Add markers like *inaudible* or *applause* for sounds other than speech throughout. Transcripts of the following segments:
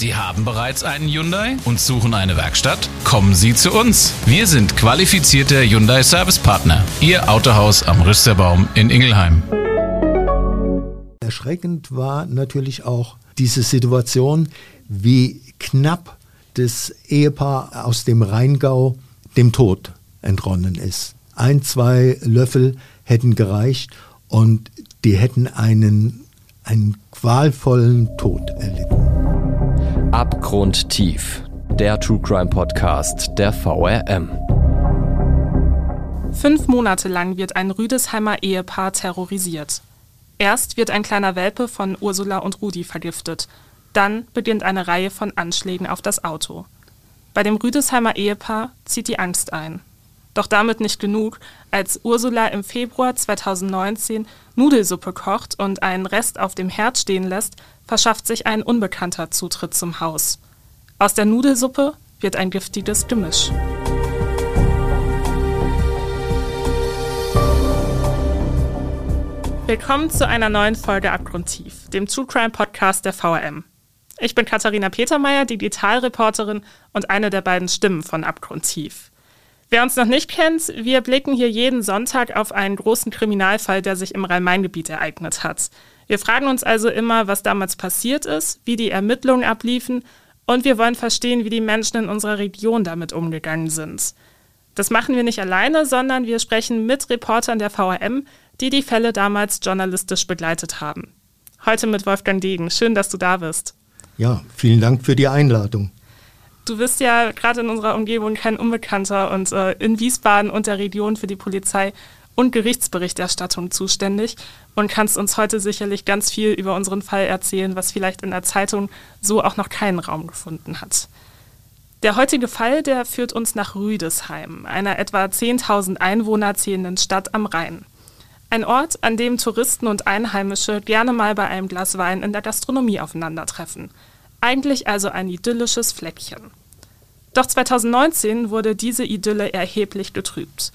Sie haben bereits einen Hyundai und suchen eine Werkstatt? Kommen Sie zu uns. Wir sind qualifizierte Hyundai Service Partner. Ihr Autohaus am Rüsterbaum in Ingelheim. Erschreckend war natürlich auch diese Situation, wie knapp das Ehepaar aus dem Rheingau dem Tod entronnen ist. Ein, zwei Löffel hätten gereicht und die hätten einen, einen qualvollen Tod erlitten. Abgrundtief, der True Crime Podcast der VRM. Fünf Monate lang wird ein Rüdesheimer Ehepaar terrorisiert. Erst wird ein kleiner Welpe von Ursula und Rudi vergiftet. Dann beginnt eine Reihe von Anschlägen auf das Auto. Bei dem Rüdesheimer Ehepaar zieht die Angst ein. Doch damit nicht genug. Als Ursula im Februar 2019 Nudelsuppe kocht und einen Rest auf dem Herd stehen lässt, verschafft sich ein Unbekannter Zutritt zum Haus. Aus der Nudelsuppe wird ein giftiges Gemisch. Willkommen zu einer neuen Folge Abgrundtief, dem True Crime Podcast der VRM. Ich bin Katharina Petermeier, Digitalreporterin und eine der beiden Stimmen von Abgrundtief. Wer uns noch nicht kennt, wir blicken hier jeden Sonntag auf einen großen Kriminalfall, der sich im Rhein-Main-Gebiet ereignet hat. Wir fragen uns also immer, was damals passiert ist, wie die Ermittlungen abliefen und wir wollen verstehen, wie die Menschen in unserer Region damit umgegangen sind. Das machen wir nicht alleine, sondern wir sprechen mit Reportern der VRM, die die Fälle damals journalistisch begleitet haben. Heute mit Wolfgang Degen. Schön, dass du da bist. Ja, vielen Dank für die Einladung. Du bist ja gerade in unserer Umgebung kein Unbekannter und äh, in Wiesbaden und der Region für die Polizei und Gerichtsberichterstattung zuständig und kannst uns heute sicherlich ganz viel über unseren Fall erzählen, was vielleicht in der Zeitung so auch noch keinen Raum gefunden hat. Der heutige Fall, der führt uns nach Rüdesheim, einer etwa 10.000 Einwohner zählenden Stadt am Rhein. Ein Ort, an dem Touristen und Einheimische gerne mal bei einem Glas Wein in der Gastronomie aufeinandertreffen. Eigentlich also ein idyllisches Fleckchen. Doch 2019 wurde diese Idylle erheblich getrübt.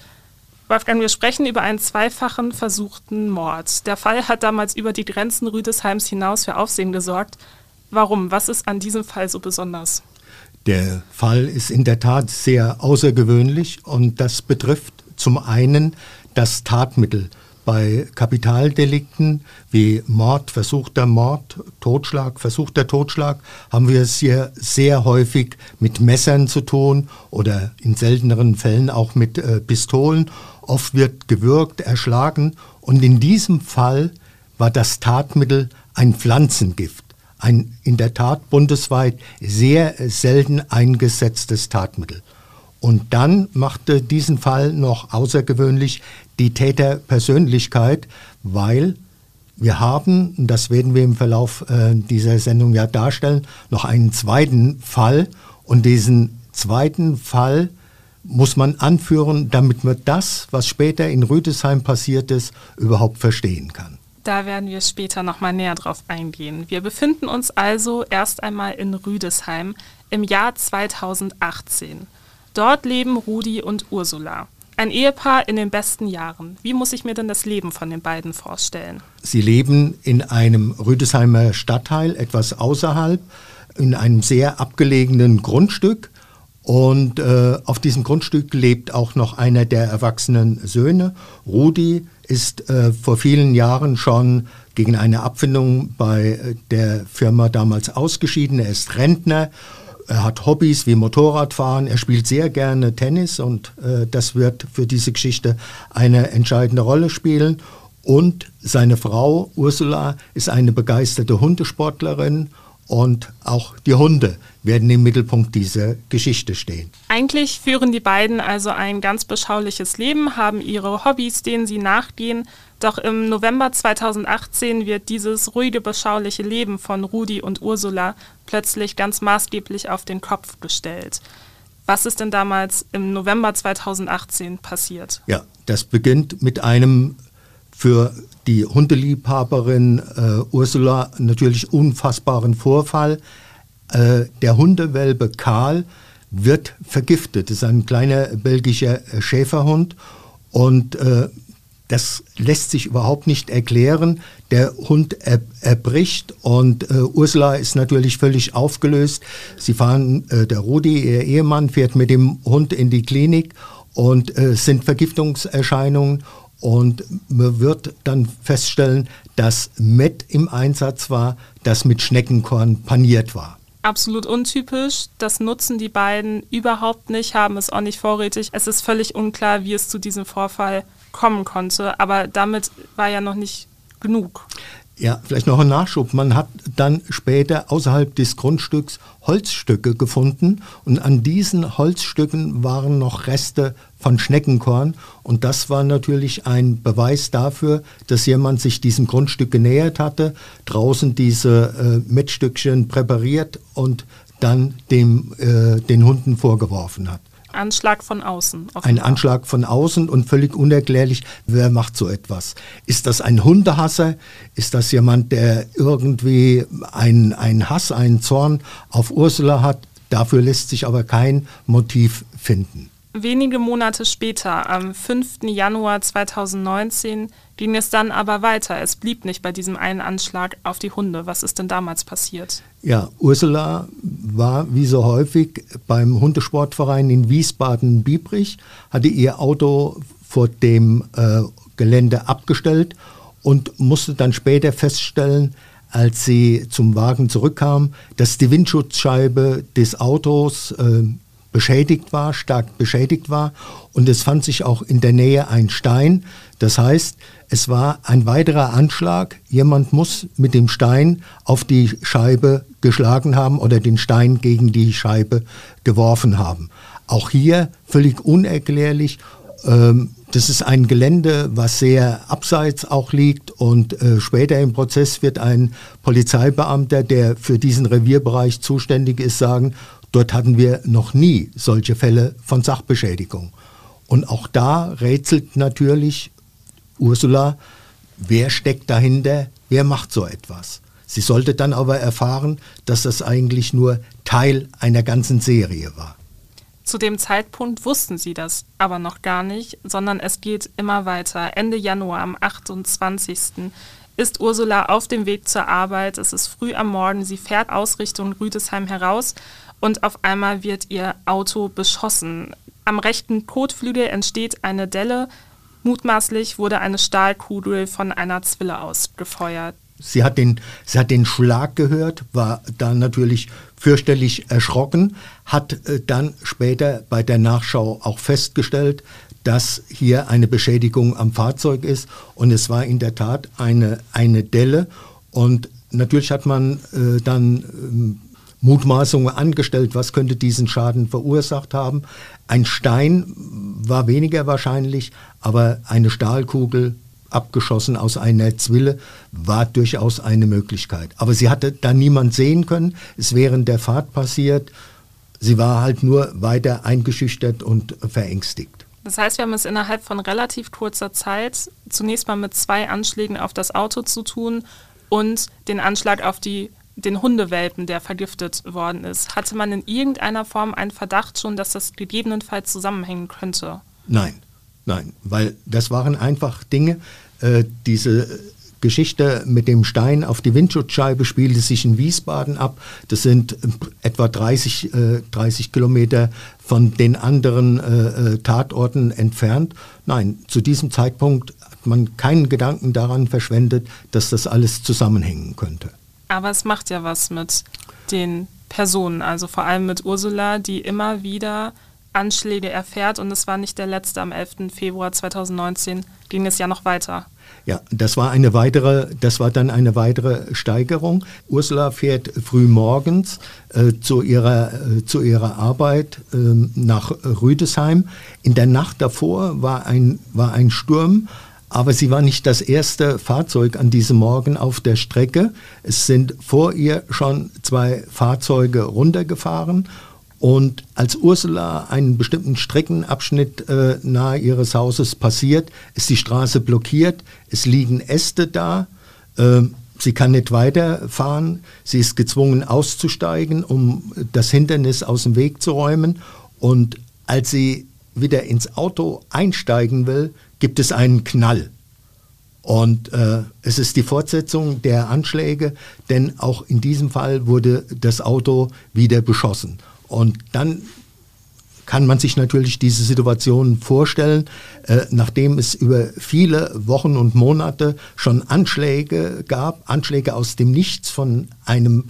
Wolfgang, wir sprechen über einen zweifachen versuchten Mord. Der Fall hat damals über die Grenzen Rüdesheims hinaus für Aufsehen gesorgt. Warum? Was ist an diesem Fall so besonders? Der Fall ist in der Tat sehr außergewöhnlich und das betrifft zum einen das Tatmittel. Bei Kapitaldelikten wie Mord, versuchter Mord, Totschlag, versuchter Totschlag haben wir es hier sehr häufig mit Messern zu tun oder in selteneren Fällen auch mit äh, Pistolen. Oft wird gewürgt, erschlagen und in diesem Fall war das Tatmittel ein Pflanzengift. Ein in der Tat bundesweit sehr selten eingesetztes Tatmittel. Und dann machte diesen Fall noch außergewöhnlich die Täterpersönlichkeit, weil wir haben, das werden wir im Verlauf äh, dieser Sendung ja darstellen, noch einen zweiten Fall. Und diesen zweiten Fall muss man anführen, damit man das, was später in Rüdesheim passiert ist, überhaupt verstehen kann. Da werden wir später nochmal näher drauf eingehen. Wir befinden uns also erst einmal in Rüdesheim im Jahr 2018. Dort leben Rudi und Ursula. Ein Ehepaar in den besten Jahren. Wie muss ich mir denn das Leben von den beiden vorstellen? Sie leben in einem Rüdesheimer Stadtteil, etwas außerhalb, in einem sehr abgelegenen Grundstück. Und äh, auf diesem Grundstück lebt auch noch einer der erwachsenen Söhne. Rudi ist äh, vor vielen Jahren schon gegen eine Abfindung bei der Firma damals ausgeschieden. Er ist Rentner er hat Hobbys wie Motorradfahren, er spielt sehr gerne Tennis und äh, das wird für diese Geschichte eine entscheidende Rolle spielen. Und seine Frau Ursula ist eine begeisterte Hundesportlerin und auch die Hunde werden im Mittelpunkt dieser Geschichte stehen. Eigentlich führen die beiden also ein ganz beschauliches Leben, haben ihre Hobbys, denen sie nachgehen. Doch im November 2018 wird dieses ruhige, beschauliche Leben von Rudi und Ursula plötzlich ganz maßgeblich auf den Kopf gestellt. Was ist denn damals im November 2018 passiert? Ja, das beginnt mit einem für die Hundeliebhaberin äh, Ursula natürlich unfassbaren Vorfall. Äh, der Hundewelpe Karl wird vergiftet. Das ist ein kleiner belgischer Schäferhund und äh, Das lässt sich überhaupt nicht erklären. Der Hund er, erbricht und äh, Ursula ist natürlich völlig aufgelöst. Sie fahren, äh, der Rudi, ihr Ehemann, fährt mit dem Hund in die Klinik und äh, sind Vergiftungserscheinungen und man wird dann feststellen, dass Met im Einsatz war, das mit Schneckenkorn paniert war absolut untypisch. Das nutzen die beiden überhaupt nicht, haben es auch nicht vorrätig. Es ist völlig unklar, wie es zu diesem Vorfall kommen konnte. Aber damit war ja noch nicht genug. Ja, vielleicht noch ein Nachschub. Man hat dann später außerhalb des Grundstücks Holzstücke gefunden und an diesen Holzstücken waren noch Reste von Schneckenkorn und das war natürlich ein Beweis dafür, dass jemand sich diesem Grundstück genähert hatte, draußen diese äh, Mettstückchen präpariert und dann dem, äh, den Hunden vorgeworfen hat. Anschlag von außen. Ein Anschlag von außen und völlig unerklärlich, wer macht so etwas? Ist das ein Hundehasser? Ist das jemand, der irgendwie einen Hass, einen Zorn auf Ursula hat? Dafür lässt sich aber kein Motiv finden. Wenige Monate später, am 5. Januar 2019, ging es dann aber weiter. Es blieb nicht bei diesem einen Anschlag auf die Hunde. Was ist denn damals passiert? Ja, Ursula war wie so häufig beim Hundesportverein in Wiesbaden-Biebrich, hatte ihr Auto vor dem äh, Gelände abgestellt und musste dann später feststellen, als sie zum Wagen zurückkam, dass die Windschutzscheibe des Autos äh, beschädigt war, stark beschädigt war. Und es fand sich auch in der Nähe ein Stein. Das heißt, es war ein weiterer Anschlag. Jemand muss mit dem Stein auf die Scheibe geschlagen haben oder den Stein gegen die Scheibe geworfen haben. Auch hier völlig unerklärlich. Ähm, das ist ein Gelände, was sehr abseits auch liegt und äh, später im Prozess wird ein Polizeibeamter, der für diesen Revierbereich zuständig ist, sagen, Dort hatten wir noch nie solche Fälle von Sachbeschädigung. Und auch da rätselt natürlich Ursula, wer steckt dahinter, wer macht so etwas. Sie sollte dann aber erfahren, dass das eigentlich nur Teil einer ganzen Serie war. Zu dem Zeitpunkt wussten sie das aber noch gar nicht, sondern es geht immer weiter. Ende Januar am 28. ist Ursula auf dem Weg zur Arbeit. Es ist früh am Morgen. Sie fährt aus Richtung Rüdesheim heraus und auf einmal wird ihr Auto beschossen. Am rechten Kotflügel entsteht eine Delle. Mutmaßlich wurde eine Stahlkugel von einer Zwille aus gefeuert. Sie hat, den, sie hat den Schlag gehört, war dann natürlich fürchterlich erschrocken, hat äh, dann später bei der Nachschau auch festgestellt, dass hier eine Beschädigung am Fahrzeug ist. Und es war in der Tat eine, eine Delle. Und natürlich hat man äh, dann ähm, Mutmaßungen angestellt, was könnte diesen Schaden verursacht haben. Ein Stein war weniger wahrscheinlich, aber eine Stahlkugel abgeschossen aus einer Zwille war durchaus eine Möglichkeit. Aber sie hatte da niemand sehen können. Es während der Fahrt passiert. Sie war halt nur weiter eingeschüchtert und verängstigt. Das heißt, wir haben es innerhalb von relativ kurzer Zeit zunächst mal mit zwei Anschlägen auf das Auto zu tun und den Anschlag auf die den Hundewelpen, der vergiftet worden ist. Hatte man in irgendeiner Form einen Verdacht schon, dass das gegebenenfalls zusammenhängen könnte? Nein, nein, weil das waren einfach Dinge, äh, diese Geschichte mit dem Stein auf die Windschutzscheibe spielte sich in Wiesbaden ab. Das sind äh, etwa 30, äh, 30 Kilometer von den anderen äh, äh, Tatorten entfernt. Nein, zu diesem Zeitpunkt hat man keinen Gedanken daran verschwendet, dass das alles zusammenhängen könnte. Aber es macht ja was mit den Personen, also vor allem mit Ursula, die immer wieder Anschläge erfährt und es war nicht der letzte. Am 11. Februar 2019 ging es ja noch weiter. Ja, das war eine weitere, das war dann eine weitere Steigerung. Ursula fährt früh morgens äh, zu, ihrer, äh, zu ihrer Arbeit äh, nach Rüdesheim. In der Nacht davor war ein, war ein Sturm aber sie war nicht das erste Fahrzeug an diesem Morgen auf der Strecke. Es sind vor ihr schon zwei Fahrzeuge runtergefahren. Und als Ursula einen bestimmten Streckenabschnitt äh, nahe ihres Hauses passiert, ist die Straße blockiert. Es liegen Äste da. Äh, sie kann nicht weiterfahren. Sie ist gezwungen auszusteigen, um das Hindernis aus dem Weg zu räumen. Und als sie wieder ins Auto einsteigen will, gibt es einen Knall. Und äh, es ist die Fortsetzung der Anschläge, denn auch in diesem Fall wurde das Auto wieder beschossen. Und dann kann man sich natürlich diese Situation vorstellen, äh, nachdem es über viele Wochen und Monate schon Anschläge gab, Anschläge aus dem Nichts von einem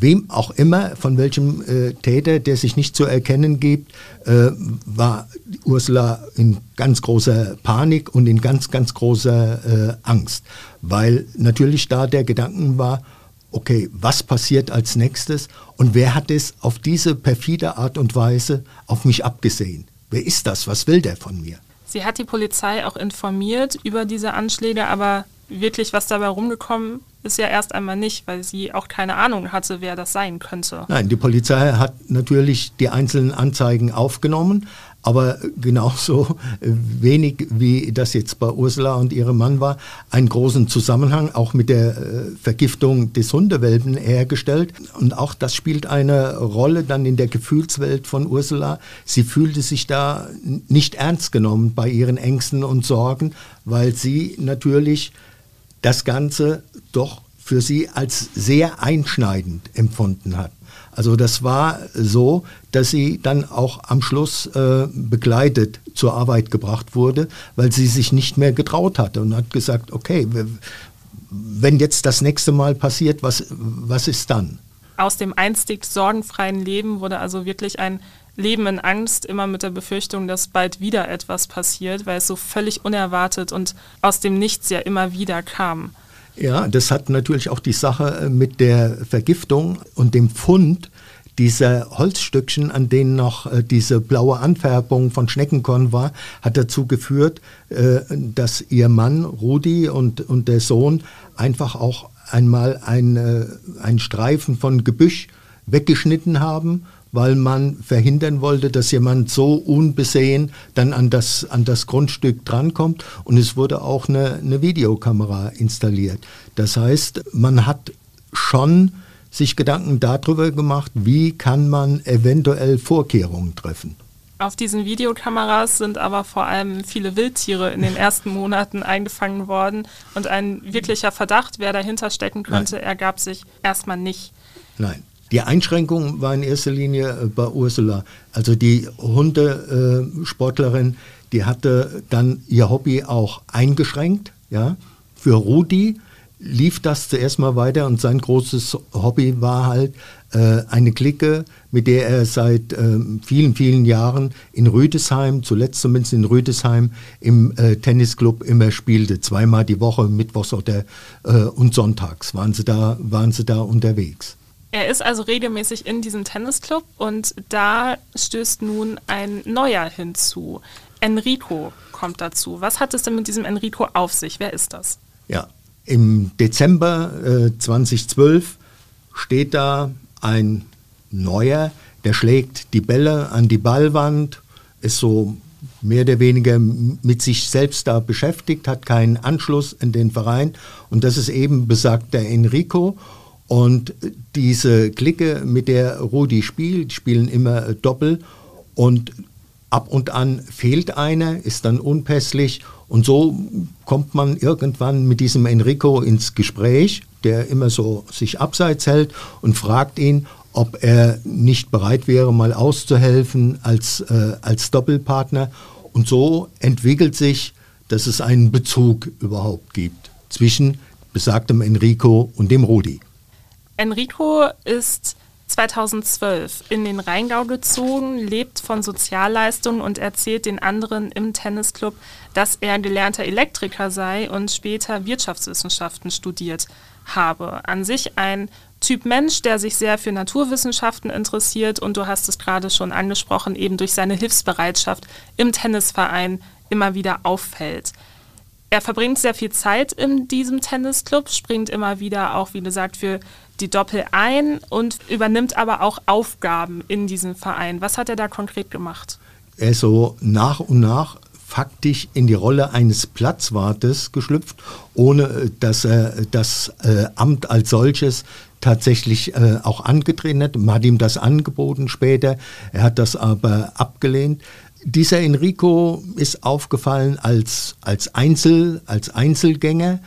wem auch immer, von welchem äh, Täter, der sich nicht zu erkennen gibt, äh, war Ursula in ganz großer Panik und in ganz, ganz großer äh, Angst, weil natürlich da der Gedanken war, okay, was passiert als nächstes und wer hat es auf diese perfide Art und Weise auf mich abgesehen? Wer ist das? Was will der von mir? Sie hat die Polizei auch informiert über diese Anschläge, aber wirklich was dabei rumgekommen ist ja erst einmal nicht, weil sie auch keine Ahnung hatte, wer das sein könnte. Nein, die Polizei hat natürlich die einzelnen Anzeigen aufgenommen, aber genauso wenig wie das jetzt bei Ursula und ihrem Mann war, einen großen Zusammenhang auch mit der äh, Vergiftung des Hundewelpen hergestellt. Und auch das spielt eine Rolle dann in der Gefühlswelt von Ursula. Sie fühlte sich da nicht ernst genommen bei ihren Ängsten und Sorgen, weil sie natürlich das Ganze doch für sie als sehr einschneidend empfunden hat. Also das war so, dass sie dann auch am Schluss äh, begleitet zur Arbeit gebracht wurde, weil sie sich nicht mehr getraut hatte und hat gesagt, okay, wenn jetzt das nächste Mal passiert, was, was ist dann? Aus dem einstig sorgenfreien Leben wurde also wirklich ein Leben in Angst, immer mit der Befürchtung, dass bald wieder etwas passiert, weil es so völlig unerwartet und aus dem Nichts ja immer wieder kam. Ja, das hat natürlich auch die Sache äh, mit der Vergiftung und dem Fund dieser Holzstückchen, an denen noch äh, diese blaue Anfärbung von Schneckenkorn war, hat dazu geführt, äh, dass ihr Mann Rudi und, und der Sohn einfach auch einmal ein, einen Streifen von Gebüsch weggeschnitten haben weil man verhindern wollte, dass jemand so unbesehen dann an das, an das Grundstück drankommt. Und es wurde auch eine, eine Videokamera installiert. Das heißt, man hat schon sich Gedanken darüber gemacht, wie kann man eventuell Vorkehrungen treffen. Auf diesen Videokameras sind aber vor allem viele Wildtiere in den ersten Monaten eingefangen worden und ein wirklicher Verdacht, wer dahinter stecken könnte, Nein. ergab sich erstmal nicht. Nein. Die Einschränkung war in erster Linie äh, bei Ursula. Also die Hundesportlerin, die hatte dann ihr Hobby auch eingeschränkt. Ja. Für Rudi lief das zuerst mal weiter und sein großes Hobby war halt äh, eine Clique, mit der er seit äh, vielen, vielen Jahren in Rüdesheim, zuletzt zumindest in Rüdesheim, im äh, Tennisclub immer spielte. Zweimal die Woche, mittwochs oder, äh, und sonntags waren sie, da, waren sie da unterwegs. Er ist also regelmäßig in diesem Tennisclub und da stößt nun ein neuer hinzu. Enrico kommt dazu. Was hat es denn mit diesem Enrico auf sich? Wer ist das? Ja, im Dezember äh, 2012 steht da ein neuer, der schlägt die Bälle an die Ballwand, ist so mehr oder weniger mit sich selbst da beschäftigt, hat keinen Anschluss in den Verein und das ist eben besagter Enrico und diese Clique, mit der Rudi spielt, spielen immer Doppel und ab und an fehlt einer, ist dann unpässlich und so kommt man irgendwann mit diesem Enrico ins Gespräch, der immer so sich abseits hält und fragt ihn, ob er nicht bereit wäre, mal auszuhelfen als, äh, als Doppelpartner. Und so entwickelt sich, dass es einen Bezug überhaupt gibt zwischen besagtem Enrico und dem Rudi. Enrico ist 2012 in den Rheingau gezogen, lebt von Sozialleistungen und erzählt den anderen im Tennisclub, dass er gelernter Elektriker sei und später Wirtschaftswissenschaften studiert habe. An sich ein Typ Mensch, der sich sehr für Naturwissenschaften interessiert und du hast es gerade schon angesprochen, eben durch seine Hilfsbereitschaft im Tennisverein immer wieder auffällt. Er verbringt sehr viel Zeit in diesem Tennisclub, springt immer wieder auch, wie gesagt, für die Doppel ein und übernimmt aber auch Aufgaben in diesem Verein. Was hat er da konkret gemacht? Er ist so nach und nach faktisch in die Rolle eines Platzwartes geschlüpft, ohne äh, dass er das äh, Amt als solches tatsächlich äh, auch angetreten hat. Man hat ihm das angeboten später, er hat das aber abgelehnt. dieser Enrico ist aufgefallen als, als, Einzel, als Einzelgänger.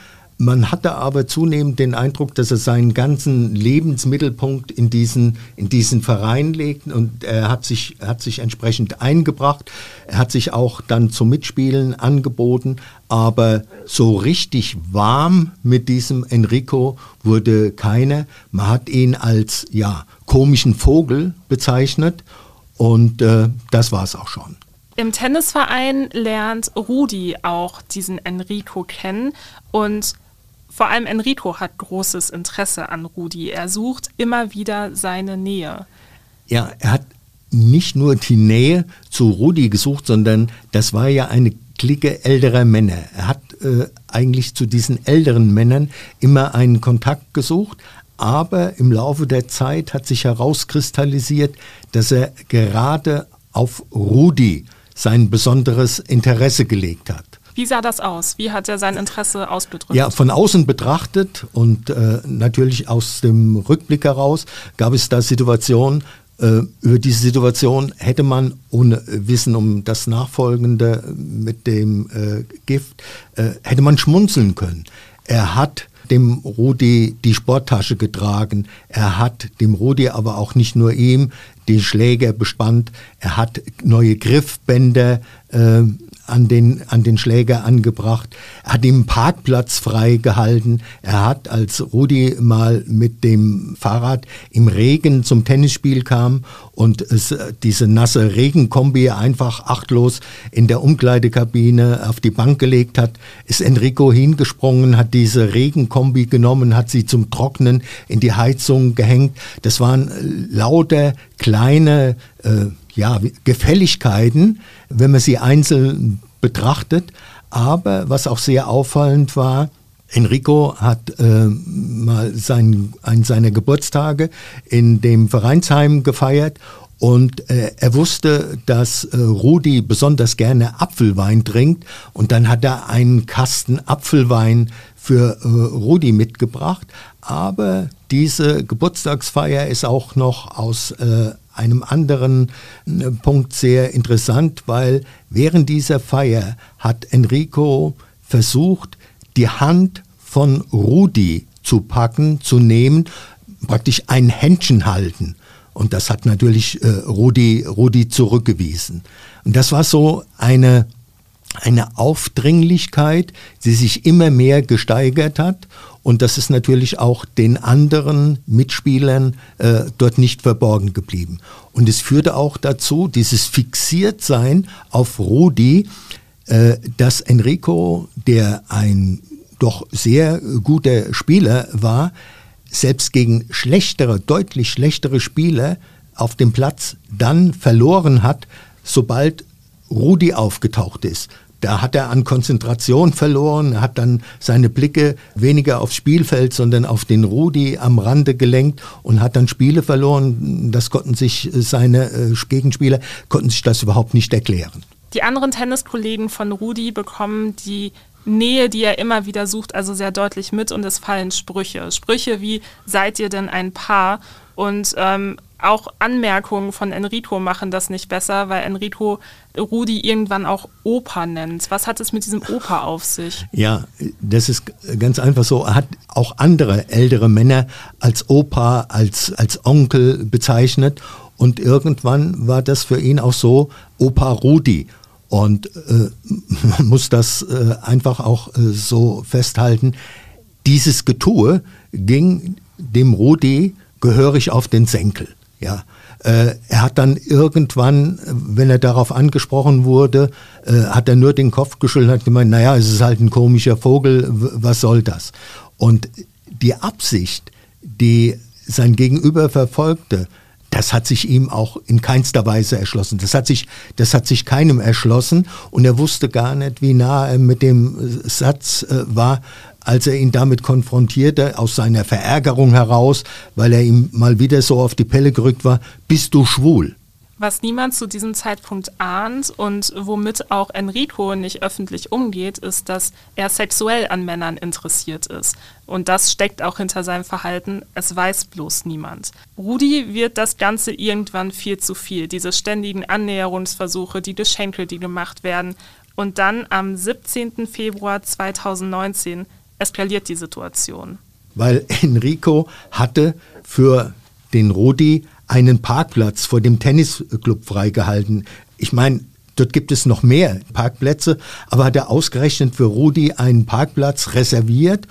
Man hatte aber zunehmend den Eindruck, dass er seinen ganzen Lebensmittelpunkt in diesen, in diesen Verein legt und er hat sich, hat sich entsprechend eingebracht. Er hat sich auch dann zum Mitspielen angeboten, aber so richtig warm mit diesem Enrico wurde keiner. Man hat ihn als ja, komischen Vogel bezeichnet und äh, das war es auch schon. Im Tennisverein lernt Rudi auch diesen Enrico kennen und vor allem Enrico hat großes Interesse an Rudi. Er sucht immer wieder seine Nähe. Ja, er hat nicht nur die Nähe zu Rudi gesucht, sondern das war ja eine Clique älterer Männer. Er hat äh, eigentlich zu diesen älteren Männern immer einen Kontakt gesucht, aber im Laufe der Zeit hat sich herauskristallisiert, dass er gerade auf Rudi sein besonderes Interesse gelegt hat. Wie sah das aus? Wie hat er sein Interesse ausgedrückt? Ja, von außen betrachtet und äh, natürlich aus dem Rückblick heraus gab es da Situationen, äh, über diese Situation hätte man ohne Wissen um das Nachfolgende mit dem äh, Gift, äh, hätte man schmunzeln können. Er hat dem Rudi die Sporttasche getragen. Er hat dem Rudi aber auch nicht nur ihm die Schläger bespannt. Er hat neue Griffbänder äh, an den, an den Schläger angebracht. Er hat den Parkplatz freigehalten. Er hat, als Rudi mal mit dem Fahrrad im Regen zum Tennisspiel kam und es, diese nasse Regenkombi einfach achtlos in der Umkleidekabine auf die Bank gelegt hat, ist Enrico hingesprungen, hat diese Regenkombi genommen, hat sie zum Trocknen in die Heizung gehängt. Das waren lauter kleine äh, ja, Gefälligkeiten, wenn man sie einzeln betrachtet. Aber was auch sehr auffallend war, Enrico hat äh, mal sein, einen seiner Geburtstage in dem Vereinsheim gefeiert und äh, er wusste, dass äh, Rudi besonders gerne Apfelwein trinkt und dann hat er einen Kasten Apfelwein für äh, Rudi mitgebracht. Aber diese Geburtstagsfeier ist auch noch aus äh, einem anderen äh, Punkt sehr interessant, weil während dieser Feier hat Enrico versucht, die Hand von Rudi zu packen, zu nehmen, praktisch ein Händchen halten. Und das hat natürlich äh, Rudi, Rudi zurückgewiesen. Und das war so eine, eine Aufdringlichkeit, die sich immer mehr gesteigert hat und das ist natürlich auch den anderen Mitspielern äh, dort nicht verborgen geblieben. Und es führte auch dazu, dieses Fixiertsein auf Rudi, äh, dass Enrico, der ein doch sehr guter Spieler war, selbst gegen schlechtere, deutlich schlechtere Spieler auf dem Platz dann verloren hat, sobald Rudi aufgetaucht ist. Da hat er an Konzentration verloren, hat dann seine Blicke weniger aufs Spielfeld, sondern auf den Rudi am Rande gelenkt und hat dann Spiele verloren. Das konnten sich seine äh, Gegenspieler, konnten sich das überhaupt nicht erklären. Die anderen Tenniskollegen von Rudi bekommen die Nähe, die er immer wieder sucht, also sehr deutlich mit und es fallen Sprüche. Sprüche wie, seid ihr denn ein Paar? Und ähm, auch Anmerkungen von Enrico machen das nicht besser, weil Enrico Rudi irgendwann auch Opa nennt. Was hat es mit diesem Opa auf sich? Ja, das ist ganz einfach so. Er hat auch andere ältere Männer als Opa, als, als Onkel bezeichnet. Und irgendwann war das für ihn auch so Opa Rudi. Und äh, *laughs* man muss das äh, einfach auch äh, so festhalten. Dieses Getue ging dem Rudi gehörig auf den Senkel. Ja, äh, er hat dann irgendwann, wenn er darauf angesprochen wurde, äh, hat er nur den Kopf geschüttelt und hat gemeint, naja, es ist halt ein komischer Vogel, was soll das? Und die Absicht, die sein Gegenüber verfolgte, das hat sich ihm auch in keinster Weise erschlossen. Das hat sich, das hat sich keinem erschlossen und er wusste gar nicht, wie nah er mit dem Satz äh, war, als er ihn damit konfrontierte, aus seiner Verärgerung heraus, weil er ihm mal wieder so auf die Pelle gerückt war, bist du schwul? Was niemand zu diesem Zeitpunkt ahnt und womit auch Enrico nicht öffentlich umgeht, ist, dass er sexuell an Männern interessiert ist. Und das steckt auch hinter seinem Verhalten, es weiß bloß niemand. Rudi wird das Ganze irgendwann viel zu viel, diese ständigen Annäherungsversuche, die Geschenke, die gemacht werden. Und dann am 17. Februar 2019 eskaliert die Situation. Weil Enrico hatte für den Rudi einen Parkplatz vor dem Tennisclub freigehalten. Ich meine, dort gibt es noch mehr Parkplätze, aber hat er ausgerechnet für Rudi einen Parkplatz reserviert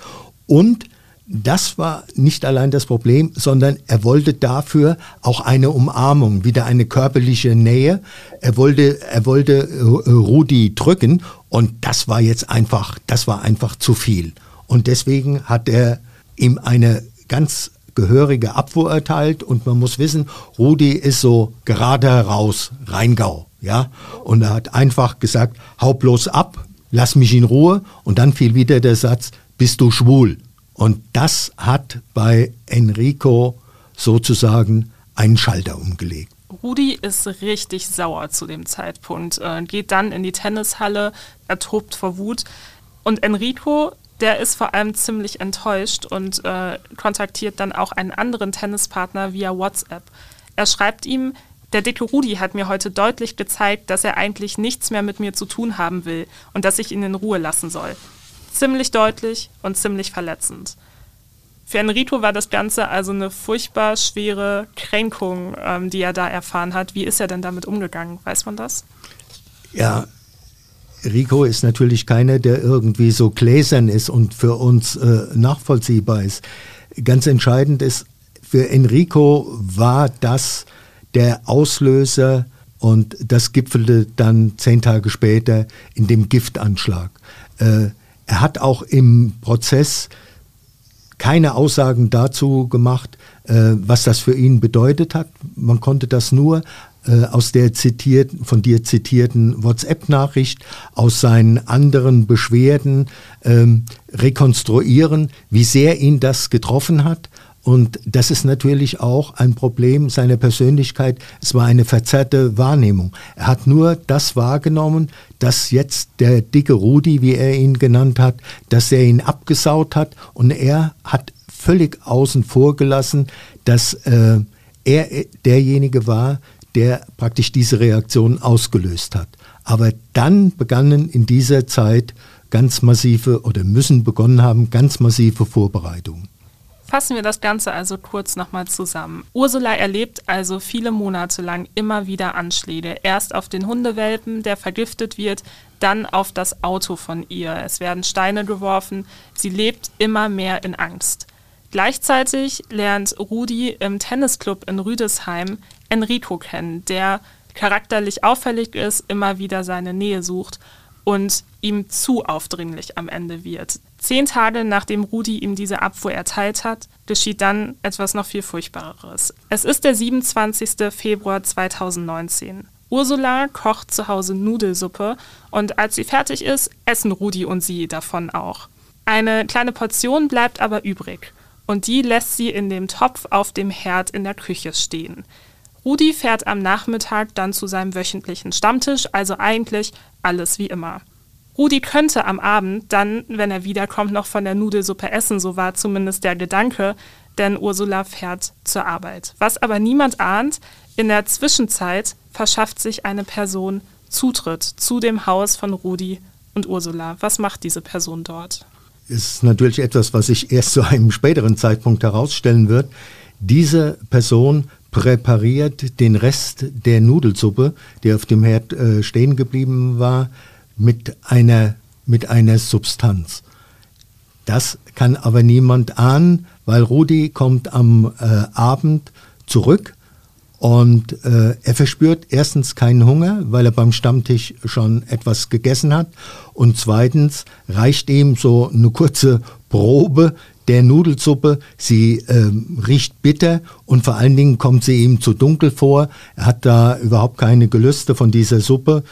und das war nicht allein das Problem, sondern er wollte dafür auch eine Umarmung, wieder eine körperliche Nähe. Er wollte, er wollte Rudi drücken und das war jetzt einfach, das war einfach zu viel. Und deswegen hat er ihm eine ganz gehörige Abfuhr erteilt und man muss wissen, Rudi ist so gerade heraus Rheingau, ja, und er hat einfach gesagt, hau bloß ab, lass mich in Ruhe und dann fiel wieder der Satz, bist du schwul? Und das hat bei Enrico sozusagen einen Schalter umgelegt. Rudi ist richtig sauer zu dem Zeitpunkt, äh, geht dann in die Tennishalle, er tobt vor Wut. Und Enrico der ist vor allem ziemlich enttäuscht und äh, kontaktiert dann auch einen anderen Tennispartner via WhatsApp. Er schreibt ihm, der dicke Rudi hat mir heute deutlich gezeigt, dass er eigentlich nichts mehr mit mir zu tun haben will und dass ich ihn in Ruhe lassen soll. Ziemlich deutlich und ziemlich verletzend. Für Enrico war das Ganze also eine furchtbar schwere Kränkung, ähm, die er da erfahren hat. Wie ist er denn damit umgegangen? Weiß man das? Ja, Rico ist natürlich keiner, der irgendwie so gläsern ist und für uns äh, nachvollziehbar ist. Ganz entscheidend ist, für Enrico war das der Auslöser und das gipfelte dann zehn Tage später in dem Giftanschlag. Äh, er hat auch im Prozess keine Aussagen dazu gemacht, äh, was das für ihn bedeutet hat. Man konnte das nur aus der zitiert, von dir zitierten WhatsApp-Nachricht, aus seinen anderen Beschwerden ähm, rekonstruieren, wie sehr ihn das getroffen hat. Und das ist natürlich auch ein Problem seiner Persönlichkeit. Es war eine verzerrte Wahrnehmung. Er hat nur das wahrgenommen, dass jetzt der dicke Rudi, wie er ihn genannt hat, dass er ihn abgesaut hat. Und er hat völlig außen vor gelassen, dass äh, er derjenige war, der praktisch diese Reaktion ausgelöst hat. Aber dann begannen in dieser Zeit ganz massive oder müssen begonnen haben ganz massive Vorbereitungen. Fassen wir das Ganze also kurz nochmal zusammen. Ursula erlebt also viele Monate lang immer wieder Anschläge. Erst auf den Hundewelpen, der vergiftet wird, dann auf das Auto von ihr. Es werden Steine geworfen. Sie lebt immer mehr in Angst. Gleichzeitig lernt Rudi im Tennisclub in Rüdesheim Enrico kennen, der charakterlich auffällig ist, immer wieder seine Nähe sucht und ihm zu aufdringlich am Ende wird. Zehn Tage nachdem Rudi ihm diese Abfuhr erteilt hat, geschieht dann etwas noch viel Furchtbareres. Es ist der 27. Februar 2019. Ursula kocht zu Hause Nudelsuppe und als sie fertig ist, essen Rudi und sie davon auch. Eine kleine Portion bleibt aber übrig und die lässt sie in dem Topf auf dem Herd in der Küche stehen. Rudi fährt am Nachmittag dann zu seinem wöchentlichen Stammtisch, also eigentlich alles wie immer. Rudi könnte am Abend dann, wenn er wiederkommt, noch von der Nudelsuppe essen, so war zumindest der Gedanke, denn Ursula fährt zur Arbeit. Was aber niemand ahnt, in der Zwischenzeit verschafft sich eine Person Zutritt zu dem Haus von Rudi und Ursula. Was macht diese Person dort? ist natürlich etwas, was sich erst zu einem späteren Zeitpunkt herausstellen wird. Diese Person präpariert den Rest der Nudelsuppe, die auf dem Herd äh, stehen geblieben war, mit einer, mit einer Substanz. Das kann aber niemand ahnen, weil Rudi kommt am äh, Abend zurück und äh, er verspürt erstens keinen Hunger, weil er beim Stammtisch schon etwas gegessen hat. Und zweitens reicht ihm so eine kurze Probe der Nudelsuppe. Sie äh, riecht bitter und vor allen Dingen kommt sie ihm zu dunkel vor. Er hat da überhaupt keine Gelüste von dieser Suppe.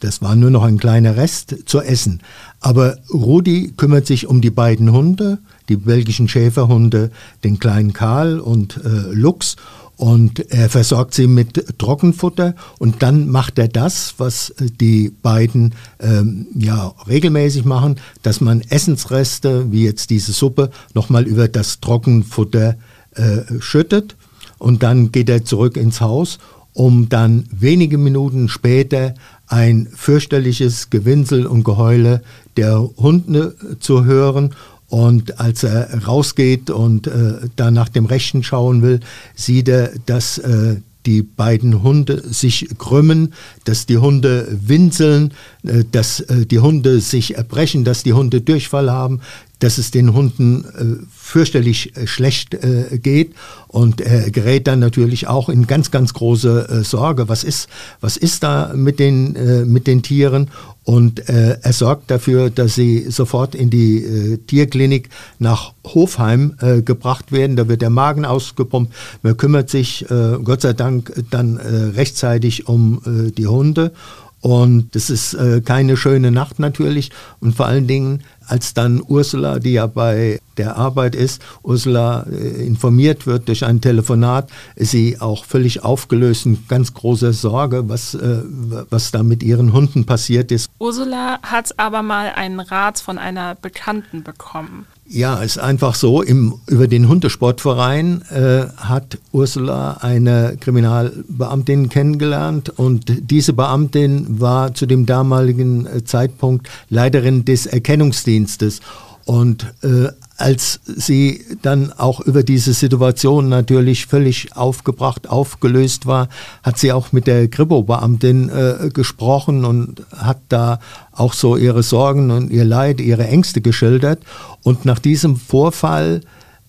Das war nur noch ein kleiner Rest zu essen. Aber Rudi kümmert sich um die beiden Hunde, die belgischen Schäferhunde, den kleinen Karl und äh, Lux und er versorgt sie mit Trockenfutter. Und dann macht er das, was die beiden ähm, ja regelmäßig machen, dass man Essensreste, wie jetzt diese Suppe, nochmal über das Trockenfutter äh, schüttet. Und dann geht er zurück ins Haus, um dann wenige Minuten später ein fürchterliches Gewinsel und Geheule der Hunde zu hören und als er rausgeht und äh, da nach dem Rechten schauen will, sieht er, dass äh, die beiden Hunde sich krümmen, dass die Hunde winseln, äh, dass äh, die Hunde sich erbrechen, dass die Hunde Durchfall haben, dass es den Hunden äh, fürchterlich äh, schlecht äh, geht und er gerät dann natürlich auch in ganz, ganz große äh, Sorge. Was ist, was ist da mit den, äh, mit den Tieren? Und äh, er sorgt dafür, dass sie sofort in die äh, Tierklinik nach Hofheim äh, gebracht werden. Da wird der Magen ausgepumpt. Man kümmert sich, äh, Gott sei Dank, dann äh, rechtzeitig um äh, die Hunde. Und das ist äh, keine schöne Nacht natürlich. Und vor allen Dingen, als dann Ursula, die ja bei der Arbeit ist, Ursula äh, informiert wird durch ein Telefonat, sie auch völlig aufgelöst und ganz große Sorge, was, äh, was da mit ihren Hunden passiert ist. Ursula hat aber mal einen Rat von einer Bekannten bekommen. Ja, es ist einfach so, im, über den Hundesportverein äh, hat Ursula eine Kriminalbeamtin kennengelernt und diese Beamtin war zu dem damaligen äh, Zeitpunkt Leiterin des Erkennungsdienstes. Und äh, als sie dann auch über diese Situation natürlich völlig aufgebracht, aufgelöst war, hat sie auch mit der Kripo-Beamtin äh, gesprochen und hat da auch so ihre Sorgen und ihr Leid, ihre Ängste geschildert. Und nach diesem Vorfall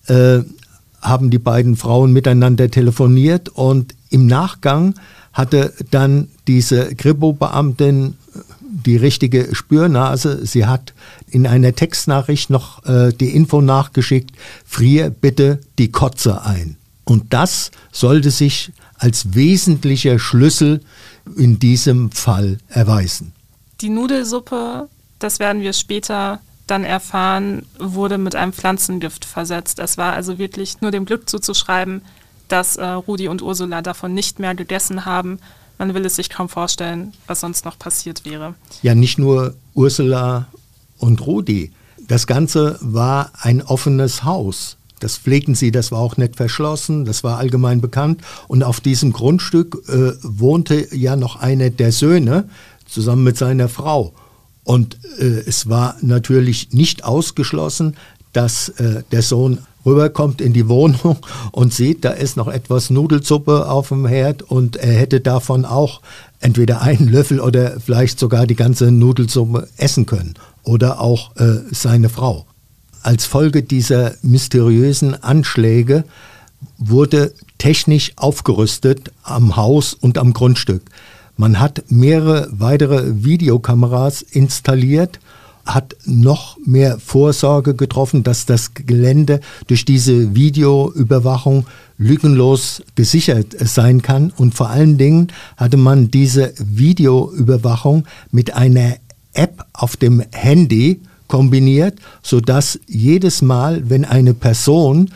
äh, haben die beiden Frauen miteinander telefoniert und im Nachgang hatte dann diese Kripo-Beamtin die richtige Spürnase. Sie hat in einer Textnachricht noch äh, die Info nachgeschickt, frier bitte die Kotze ein. Und das sollte sich als wesentlicher Schlüssel in diesem Fall erweisen. Die Nudelsuppe, das werden wir später dann erfahren, wurde mit einem Pflanzengift versetzt. Es war also wirklich nur dem Glück zuzuschreiben, dass äh, Rudi und Ursula davon nicht mehr gegessen haben man will es sich kaum vorstellen, was sonst noch passiert wäre. Ja, nicht nur Ursula und Rudi. Das Ganze war ein offenes Haus. Das pflegten sie, das war auch nicht verschlossen, das war allgemein bekannt. Und auf diesem Grundstück äh, wohnte ja noch einer der Söhne zusammen mit seiner Frau. Und äh, es war natürlich nicht ausgeschlossen, dass äh, der Sohn rüberkommt in die Wohnung und sieht, da ist noch etwas Nudelsuppe auf dem Herd und er hätte davon auch entweder einen Löffel oder vielleicht sogar die ganze Nudelsuppe essen können oder auch äh, seine Frau. Als Folge dieser mysteriösen Anschläge wurde technisch aufgerüstet am Haus und am Grundstück. Man hat mehrere weitere Videokameras installiert hat noch mehr Vorsorge getroffen, dass das Gelände durch diese Videoüberwachung lückenlos gesichert sein kann. Und vor allen Dingen hatte man diese Videoüberwachung mit einer App auf dem Handy kombiniert, sodass jedes Mal, wenn eine Person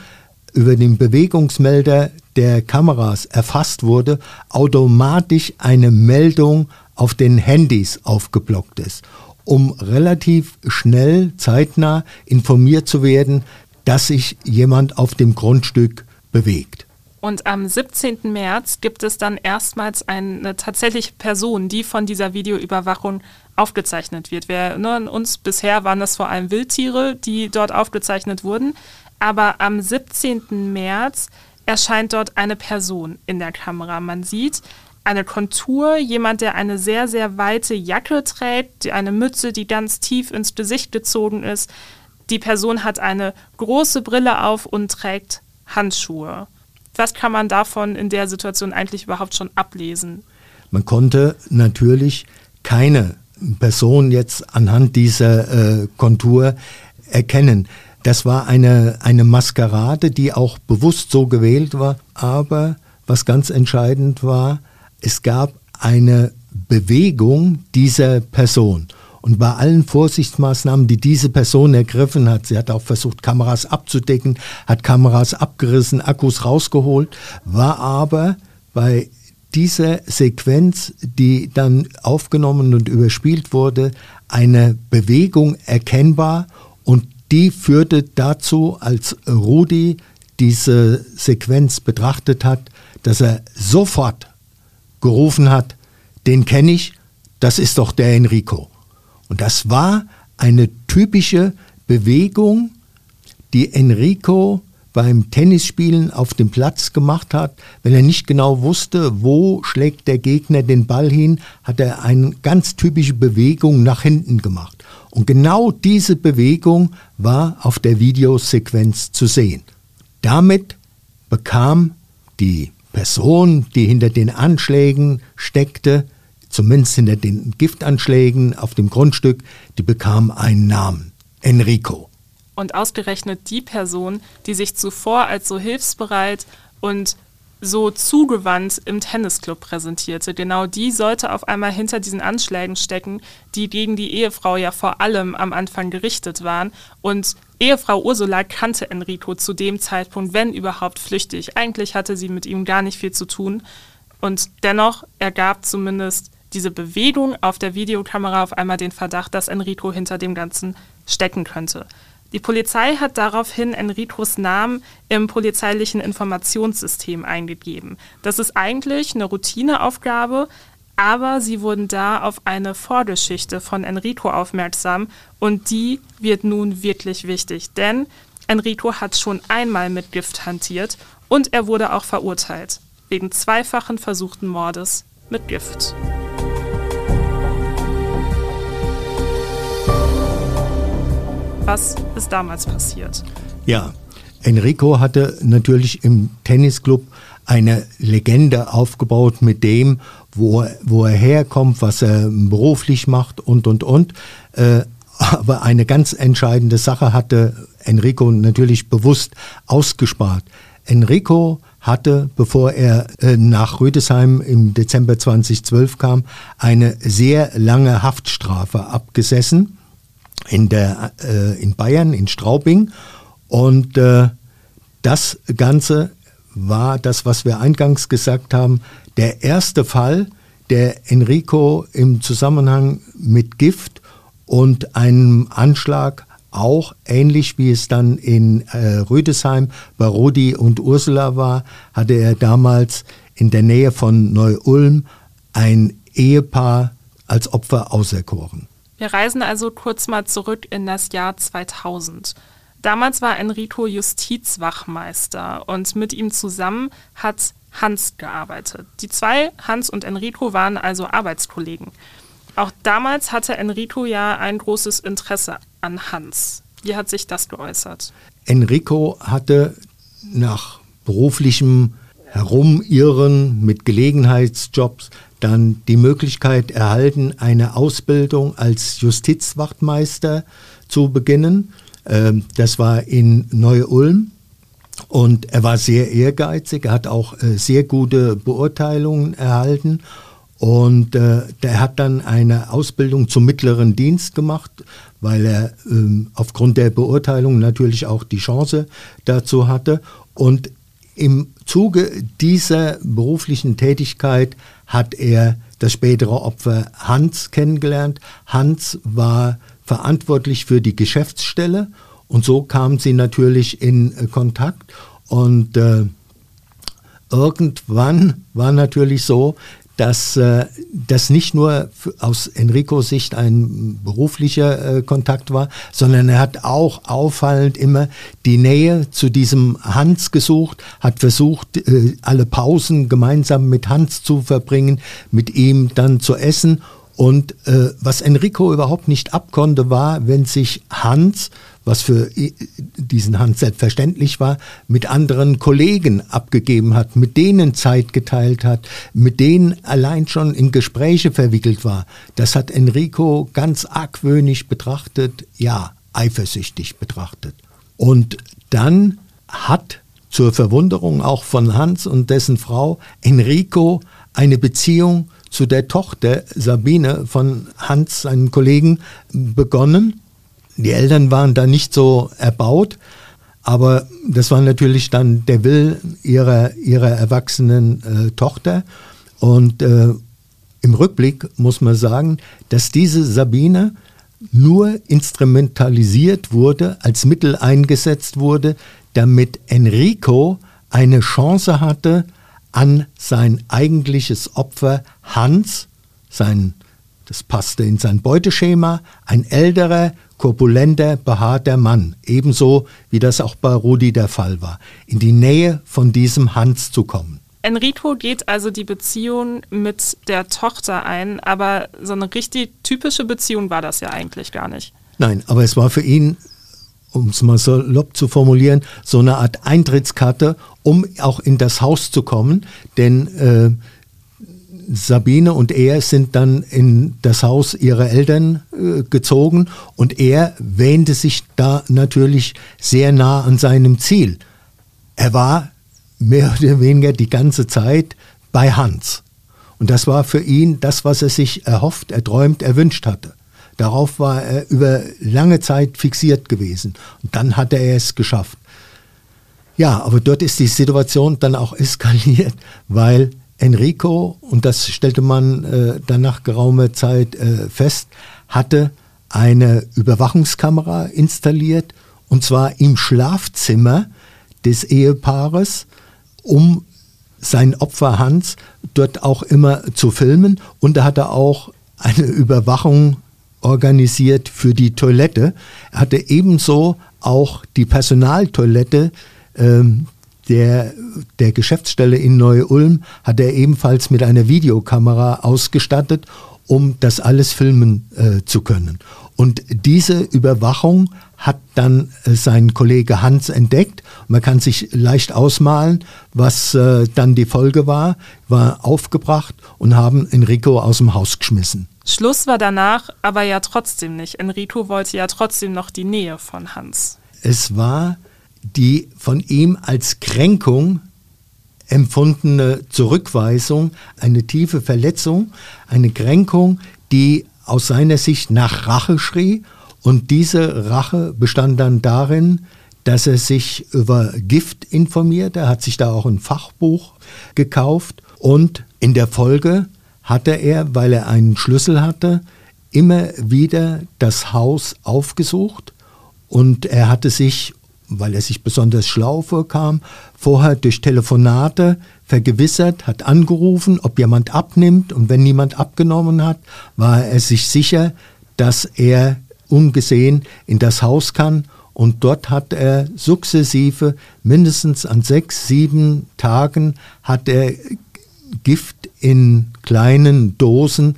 über den Bewegungsmelder der Kameras erfasst wurde, automatisch eine Meldung auf den Handys aufgeblockt ist um relativ schnell, zeitnah informiert zu werden, dass sich jemand auf dem Grundstück bewegt. Und am 17. März gibt es dann erstmals eine tatsächliche Person, die von dieser Videoüberwachung aufgezeichnet wird. Wir erinnern uns, bisher waren das vor allem Wildtiere, die dort aufgezeichnet wurden. Aber am 17. März erscheint dort eine Person in der Kamera. Man sieht, eine Kontur, jemand, der eine sehr, sehr weite Jacke trägt, eine Mütze, die ganz tief ins Gesicht gezogen ist. Die Person hat eine große Brille auf und trägt Handschuhe. Was kann man davon in der Situation eigentlich überhaupt schon ablesen? Man konnte natürlich keine Person jetzt anhand dieser äh, Kontur erkennen. Das war eine, eine Maskerade, die auch bewusst so gewählt war. Aber was ganz entscheidend war, es gab eine Bewegung dieser Person. Und bei allen Vorsichtsmaßnahmen, die diese Person ergriffen hat, sie hat auch versucht, Kameras abzudecken, hat Kameras abgerissen, Akkus rausgeholt, war aber bei dieser Sequenz, die dann aufgenommen und überspielt wurde, eine Bewegung erkennbar und die führte dazu, als Rudi diese Sequenz betrachtet hat, dass er sofort gerufen hat, den kenne ich, das ist doch der Enrico. Und das war eine typische Bewegung, die Enrico beim Tennisspielen auf dem Platz gemacht hat. Wenn er nicht genau wusste, wo schlägt der Gegner den Ball hin, hat er eine ganz typische Bewegung nach hinten gemacht. Und genau diese Bewegung war auf der Videosequenz zu sehen. Damit bekam die Person, die hinter den Anschlägen steckte, zumindest hinter den Giftanschlägen auf dem Grundstück, die bekam einen Namen. Enrico. Und ausgerechnet die Person, die sich zuvor als so hilfsbereit und so zugewandt im Tennisclub präsentierte. Genau die sollte auf einmal hinter diesen Anschlägen stecken, die gegen die Ehefrau ja vor allem am Anfang gerichtet waren. Und Ehefrau Ursula kannte Enrico zu dem Zeitpunkt, wenn überhaupt, flüchtig. Eigentlich hatte sie mit ihm gar nicht viel zu tun. Und dennoch ergab zumindest diese Bewegung auf der Videokamera auf einmal den Verdacht, dass Enrico hinter dem Ganzen stecken könnte. Die Polizei hat daraufhin Enricos Namen im polizeilichen Informationssystem eingegeben. Das ist eigentlich eine Routineaufgabe, aber sie wurden da auf eine Vorgeschichte von Enrico aufmerksam und die wird nun wirklich wichtig, denn Enrico hat schon einmal mit Gift hantiert und er wurde auch verurteilt wegen zweifachen versuchten Mordes mit Gift. Was ist damals passiert? Ja, Enrico hatte natürlich im Tennisclub eine Legende aufgebaut mit dem, wo, wo er herkommt, was er beruflich macht und, und, und. Äh, aber eine ganz entscheidende Sache hatte Enrico natürlich bewusst ausgespart. Enrico hatte, bevor er äh, nach Rüdesheim im Dezember 2012 kam, eine sehr lange Haftstrafe abgesessen in, der, äh, in Bayern, in Straubing. Und äh, das Ganze war das, was wir eingangs gesagt haben, der erste Fall, der Enrico im Zusammenhang mit Gift und einem Anschlag auch ähnlich wie es dann in äh, Rüdesheim bei Rudi und Ursula war, hatte er damals in der Nähe von Neu-Ulm ein Ehepaar als Opfer auserkoren. Wir reisen also kurz mal zurück in das Jahr 2000. Damals war Enrico Justizwachmeister und mit ihm zusammen hat Hans gearbeitet. Die zwei, Hans und Enrico, waren also Arbeitskollegen. Auch damals hatte Enrico ja ein großes Interesse an Hans. Wie hat sich das geäußert? Enrico hatte nach beruflichem Herumirren mit Gelegenheitsjobs dann die Möglichkeit erhalten, eine Ausbildung als Justizwachtmeister zu beginnen. Ähm, das war in Neu-Ulm. Und er war sehr ehrgeizig, er hat auch äh, sehr gute Beurteilungen erhalten. Und äh, der hat dann eine Ausbildung zum mittleren Dienst gemacht, weil er ähm, aufgrund der Beurteilung natürlich auch die Chance dazu hatte. Und im Zuge dieser beruflichen Tätigkeit hat er das spätere Opfer Hans kennengelernt. Hans war verantwortlich für die Geschäftsstelle und so kamen sie natürlich in äh, Kontakt und äh, irgendwann war natürlich so, dass äh, das nicht nur aus Enricos Sicht ein beruflicher äh, Kontakt war, sondern er hat auch auffallend immer die Nähe zu diesem Hans gesucht, hat versucht, äh, alle Pausen gemeinsam mit Hans zu verbringen, mit ihm dann zu essen. Und äh, was Enrico überhaupt nicht abkonnte, war, wenn sich Hans was für diesen Hans selbstverständlich war, mit anderen Kollegen abgegeben hat, mit denen Zeit geteilt hat, mit denen allein schon in Gespräche verwickelt war. Das hat Enrico ganz argwöhnisch betrachtet, ja, eifersüchtig betrachtet. Und dann hat zur Verwunderung auch von Hans und dessen Frau Enrico eine Beziehung zu der Tochter Sabine von Hans, seinem Kollegen, begonnen. Die Eltern waren da nicht so erbaut, aber das war natürlich dann der Will ihrer, ihrer erwachsenen äh, Tochter. Und äh, im Rückblick muss man sagen, dass diese Sabine nur instrumentalisiert wurde, als Mittel eingesetzt wurde, damit Enrico eine Chance hatte, an sein eigentliches Opfer Hans, sein, das passte in sein Beuteschema, ein älterer, korpulenter, behaarter Mann, ebenso wie das auch bei Rudi der Fall war, in die Nähe von diesem Hans zu kommen. Enrico geht also die Beziehung mit der Tochter ein, aber so eine richtig typische Beziehung war das ja eigentlich gar nicht. Nein, aber es war für ihn, um es mal salopp zu formulieren, so eine Art Eintrittskarte, um auch in das Haus zu kommen, denn äh, Sabine und er sind dann in das Haus ihrer Eltern äh, gezogen und er wähnte sich da natürlich sehr nah an seinem Ziel. Er war mehr oder weniger die ganze Zeit bei Hans. Und das war für ihn das, was er sich erhofft, erträumt, erwünscht hatte. Darauf war er über lange Zeit fixiert gewesen. Und dann hat er es geschafft. Ja, aber dort ist die Situation dann auch eskaliert, weil Enrico, und das stellte man äh, dann nach geraumer Zeit äh, fest, hatte eine Überwachungskamera installiert, und zwar im Schlafzimmer des Ehepaares um sein Opfer Hans dort auch immer zu filmen. Und da hat er auch eine Überwachung organisiert für die Toilette. Er hatte ebenso auch die Personaltoilette ähm, der, der Geschäftsstelle in Neu-Ulm, hat er ebenfalls mit einer Videokamera ausgestattet, um das alles filmen äh, zu können. Und diese Überwachung hat dann äh, sein Kollege Hans entdeckt. Man kann sich leicht ausmalen, was äh, dann die Folge war, war aufgebracht und haben Enrico aus dem Haus geschmissen. Schluss war danach aber ja trotzdem nicht. Enrico wollte ja trotzdem noch die Nähe von Hans. Es war die von ihm als Kränkung empfundene Zurückweisung, eine tiefe Verletzung, eine Kränkung, die aus seiner Sicht nach Rache schrie. Und diese Rache bestand dann darin, dass er sich über Gift informiert. Er hat sich da auch ein Fachbuch gekauft. Und in der Folge hatte er, weil er einen Schlüssel hatte, immer wieder das Haus aufgesucht. Und er hatte sich, weil er sich besonders schlau vorkam, vorher durch Telefonate vergewissert, hat angerufen, ob jemand abnimmt und wenn niemand abgenommen hat, war er sich sicher, dass er ungesehen in das Haus kann und dort hat er sukzessive, mindestens an sechs, sieben Tagen, hat er Gift in kleinen Dosen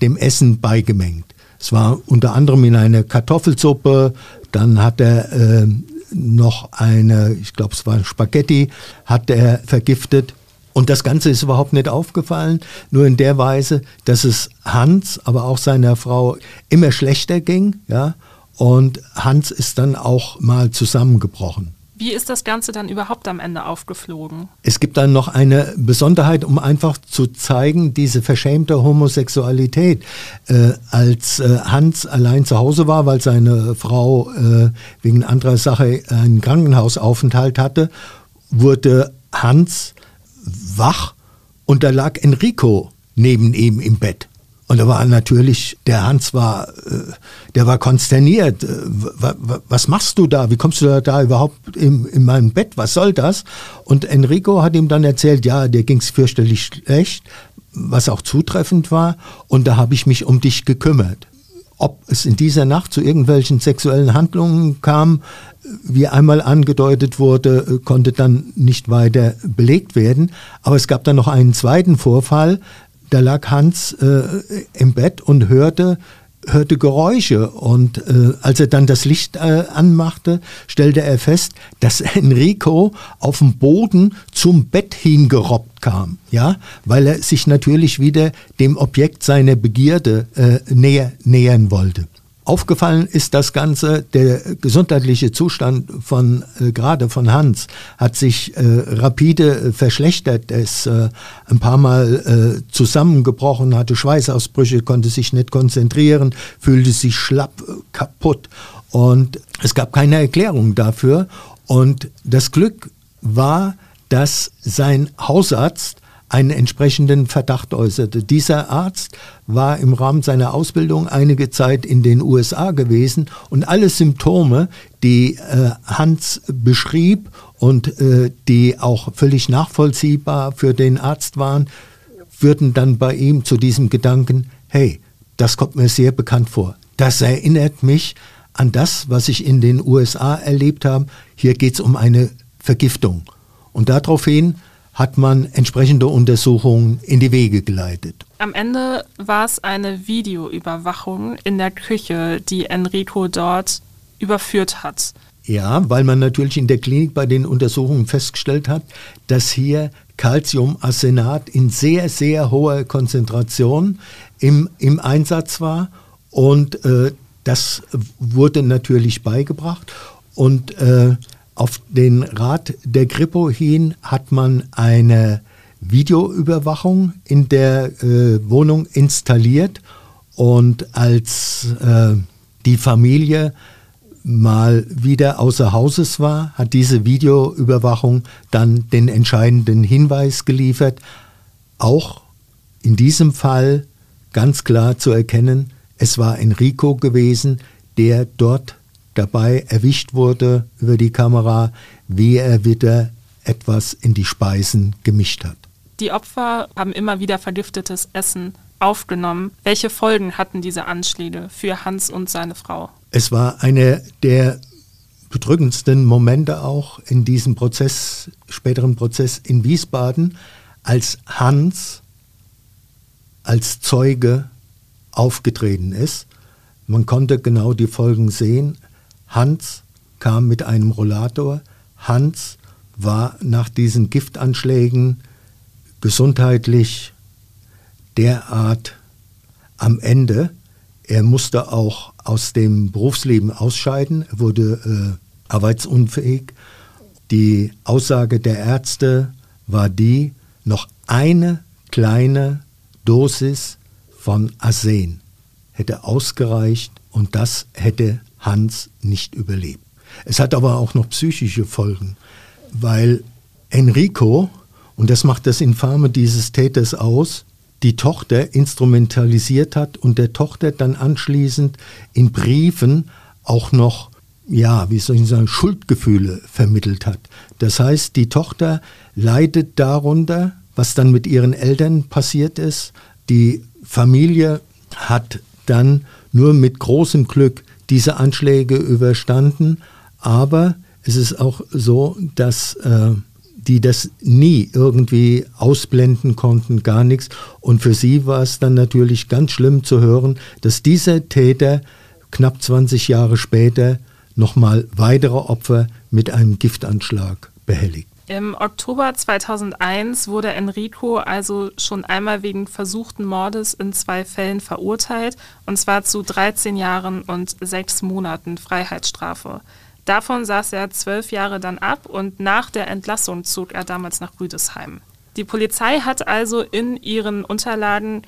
dem Essen beigemengt. Es war unter anderem in eine Kartoffelsuppe, dann hat er äh, noch eine, ich glaube es war Spaghetti, hat er vergiftet. Und das Ganze ist überhaupt nicht aufgefallen, nur in der Weise, dass es Hans, aber auch seiner Frau immer schlechter ging, ja. Und Hans ist dann auch mal zusammengebrochen. Wie ist das Ganze dann überhaupt am Ende aufgeflogen? Es gibt dann noch eine Besonderheit, um einfach zu zeigen, diese verschämte Homosexualität. Äh, als äh, Hans allein zu Hause war, weil seine Frau äh, wegen anderer Sache einen Krankenhausaufenthalt hatte, wurde Hans wach und da lag Enrico neben ihm im Bett. Und da war natürlich, der Hans war, äh, der war konsterniert. Äh, was machst du da? Wie kommst du da, überhaupt in, in meinem Bett? Was soll das? Und Enrico hat ihm dann erzählt, ja, dir ging's fürchterlich schlecht, was auch zutreffend war. Und da habe ich mich um dich gekümmert. Ob es in dieser Nacht zu irgendwelchen sexuellen Handlungen kam, wie einmal angedeutet wurde, konnte dann nicht weiter belegt werden. Aber es gab dann noch einen zweiten Vorfall, da lag Hans äh, im Bett und hörte, hörte Geräusche. Und äh, als er dann das Licht äh, anmachte, stellte er fest, dass *laughs* Enrico auf dem Boden zum Bett hingerobbt kam, ja, weil er sich natürlich wieder dem Objekt seiner Begierde äh, näher, nähern wollte. Aufgefallen ist das Ganze, der gesundheitliche Zustand von äh, gerade von Hans hat sich äh, rapide äh, verschlechtert. Er ist äh, ein paar Mal äh, zusammengebrochen, hatte Schweißausbrüche, konnte sich nicht konzentrieren, fühlte sich schlapp, äh, kaputt. Und es gab keine Erklärung dafür. Und das Glück war, dass sein Hausarzt einen entsprechenden Verdacht äußerte. Dieser Arzt war im Rahmen seiner Ausbildung einige Zeit in den USA gewesen und alle Symptome, die äh, Hans beschrieb und äh, die auch völlig nachvollziehbar für den Arzt waren, führten dann bei ihm zu diesem Gedanken, hey, das kommt mir sehr bekannt vor. Das erinnert mich an das, was ich in den USA erlebt habe. Hier geht es um eine Vergiftung. Und daraufhin hat man entsprechende Untersuchungen in die Wege geleitet. Am Ende war es eine Videoüberwachung in der Küche, die Enrico dort überführt hat. Ja, weil man natürlich in der Klinik bei den Untersuchungen festgestellt hat, dass hier Calciumarsenat in sehr, sehr hoher Konzentration im, im Einsatz war. Und äh, das wurde natürlich beigebracht. Und äh, auf den Rat der Grippo hin hat man eine Videoüberwachung in der äh, Wohnung installiert und als äh, die Familie mal wieder außer Hauses war, hat diese Videoüberwachung dann den entscheidenden Hinweis geliefert, auch in diesem Fall ganz klar zu erkennen, es war Enrico gewesen, der dort dabei erwischt wurde über die Kamera, wie er wieder etwas in die Speisen gemischt hat. Die Opfer haben immer wieder vergiftetes Essen aufgenommen. Welche Folgen hatten diese Anschläge für Hans und seine Frau? Es war einer der bedrückendsten Momente auch in diesem Prozess, späteren Prozess in Wiesbaden, als Hans als Zeuge aufgetreten ist. Man konnte genau die Folgen sehen. Hans kam mit einem Rollator. Hans war nach diesen Giftanschlägen gesundheitlich derart am Ende. Er musste auch aus dem Berufsleben ausscheiden, wurde äh, arbeitsunfähig. Die Aussage der Ärzte war die, noch eine kleine Dosis von Arsen hätte ausgereicht und das hätte Hans nicht überlebt. Es hat aber auch noch psychische Folgen, weil Enrico, und das macht das Infame dieses Täters aus, die Tochter instrumentalisiert hat und der Tochter dann anschließend in Briefen auch noch, ja, wie soll ich sagen, Schuldgefühle vermittelt hat. Das heißt, die Tochter leidet darunter, was dann mit ihren Eltern passiert ist. Die Familie hat dann nur mit großem Glück diese Anschläge überstanden. Aber es ist auch so, dass äh, die das nie irgendwie ausblenden konnten, gar nichts. Und für sie war es dann natürlich ganz schlimm zu hören, dass dieser Täter knapp 20 Jahre später nochmal weitere Opfer mit einem Giftanschlag behelligt. Im Oktober 2001 wurde Enrico also schon einmal wegen versuchten Mordes in zwei Fällen verurteilt, und zwar zu 13 Jahren und sechs Monaten Freiheitsstrafe. Davon saß er zwölf Jahre dann ab und nach der Entlassung zog er damals nach Rüdesheim. Die Polizei hat also in ihren Unterlagen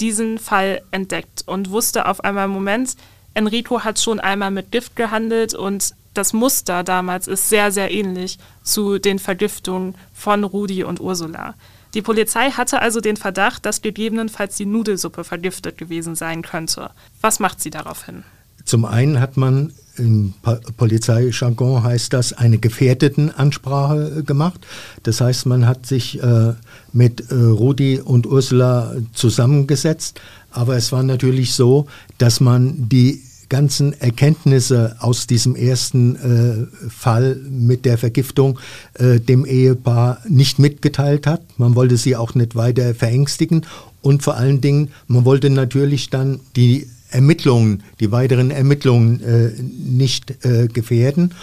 diesen Fall entdeckt und wusste auf einmal, Moment, Enrico hat schon einmal mit Gift gehandelt und das Muster damals ist sehr, sehr ähnlich zu den Vergiftungen von Rudi und Ursula. Die Polizei hatte also den Verdacht, dass gegebenenfalls die Nudelsuppe vergiftet gewesen sein könnte. Was macht sie daraufhin? Zum einen hat man im Polizeijargon heißt das eine gefährdeten Ansprache gemacht. Das heißt, man hat sich äh, mit äh, Rudi und Ursula zusammengesetzt. Aber es war natürlich so, dass man die ganzen Erkenntnisse aus diesem ersten äh, Fall mit der Vergiftung äh, dem Ehepaar nicht mitgeteilt hat. Man wollte sie auch nicht weiter verängstigen und vor allen Dingen, man wollte natürlich dann die Ermittlungen, die weiteren Ermittlungen äh, nicht äh, gefährden.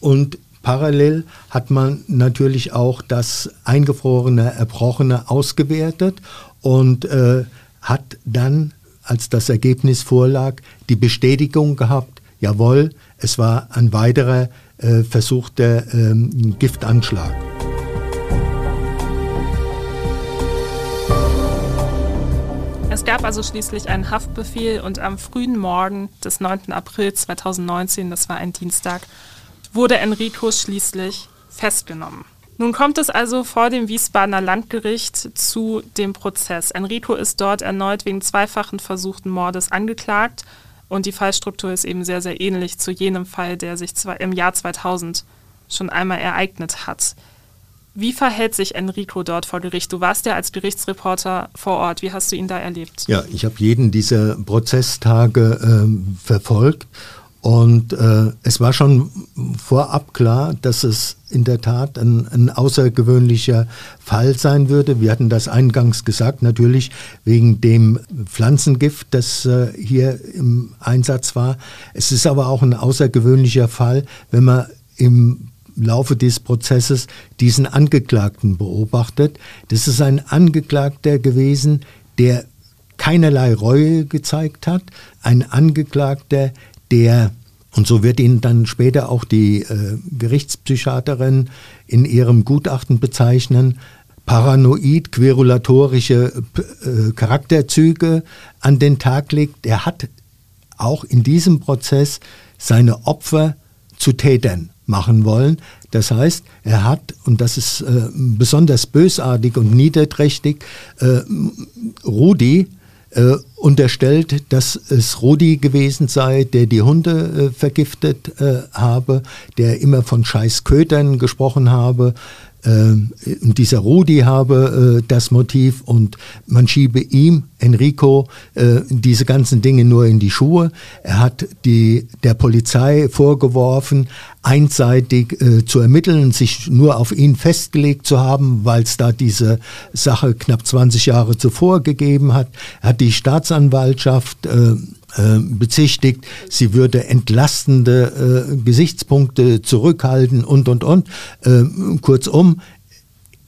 Und parallel hat man natürlich auch das eingefrorene, erbrochene ausgewertet und äh, hat dann als das Ergebnis vorlag, die Bestätigung gehabt, jawohl, es war ein weiterer äh, versuchter ähm, Giftanschlag. Es gab also schließlich einen Haftbefehl und am frühen Morgen des 9. April 2019, das war ein Dienstag, wurde Enrico schließlich festgenommen. Nun kommt es also vor dem Wiesbadener Landgericht zu dem Prozess. Enrico ist dort erneut wegen zweifachen versuchten Mordes angeklagt und die Fallstruktur ist eben sehr, sehr ähnlich zu jenem Fall, der sich im Jahr 2000 schon einmal ereignet hat. Wie verhält sich Enrico dort vor Gericht? Du warst ja als Gerichtsreporter vor Ort. Wie hast du ihn da erlebt? Ja, ich habe jeden dieser Prozesstage äh, verfolgt und äh, es war schon vorab klar, dass es in der Tat ein, ein, außergewöhnlicher Fall sein würde. Wir hatten das eingangs gesagt, natürlich wegen dem Pflanzengift, das äh, hier im Einsatz war. Es ist aber auch ein außergewöhnlicher Fall, wenn man im Laufe des Prozesses diesen Angeklagten beobachtet. Das ist ein Angeklagter gewesen, der keinerlei Reue gezeigt hat, ein Angeklagter, der, und so wird ihn dann später auch die äh, Gerichtspsychiaterin in ihrem Gutachten bezeichnen, paranoid, querulatorische äh, Charakterzüge an den Tag legt. Er hat auch in diesem Prozess seine Opfer zu Tätern machen wollen. Das heißt, er hat, und das ist äh, besonders bösartig und niederträchtig, äh, Rudi äh, unterstellt, dass es Rudi gewesen sei, der die Hunde äh, vergiftet äh, habe, der immer von Scheißkötern gesprochen habe, und dieser Rudi habe äh, das Motiv und man schiebe ihm, Enrico, äh, diese ganzen Dinge nur in die Schuhe. Er hat die, der Polizei vorgeworfen, einseitig äh, zu ermitteln, sich nur auf ihn festgelegt zu haben, weil es da diese Sache knapp 20 Jahre zuvor gegeben hat. Er hat die Staatsanwaltschaft äh, bezichtigt, sie würde entlastende äh, Gesichtspunkte zurückhalten und, und, und. Äh, kurzum,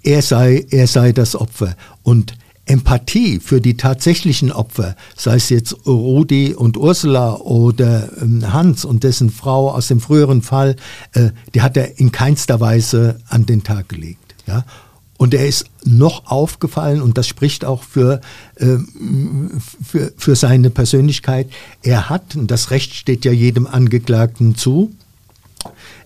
er sei, er sei das Opfer. Und Empathie für die tatsächlichen Opfer, sei es jetzt Rudi und Ursula oder ähm, Hans und dessen Frau aus dem früheren Fall, äh, die hat er in keinster Weise an den Tag gelegt. Ja? Und er ist noch aufgefallen, und das spricht auch für, äh, für, für seine Persönlichkeit, er hat, und das Recht steht ja jedem Angeklagten zu,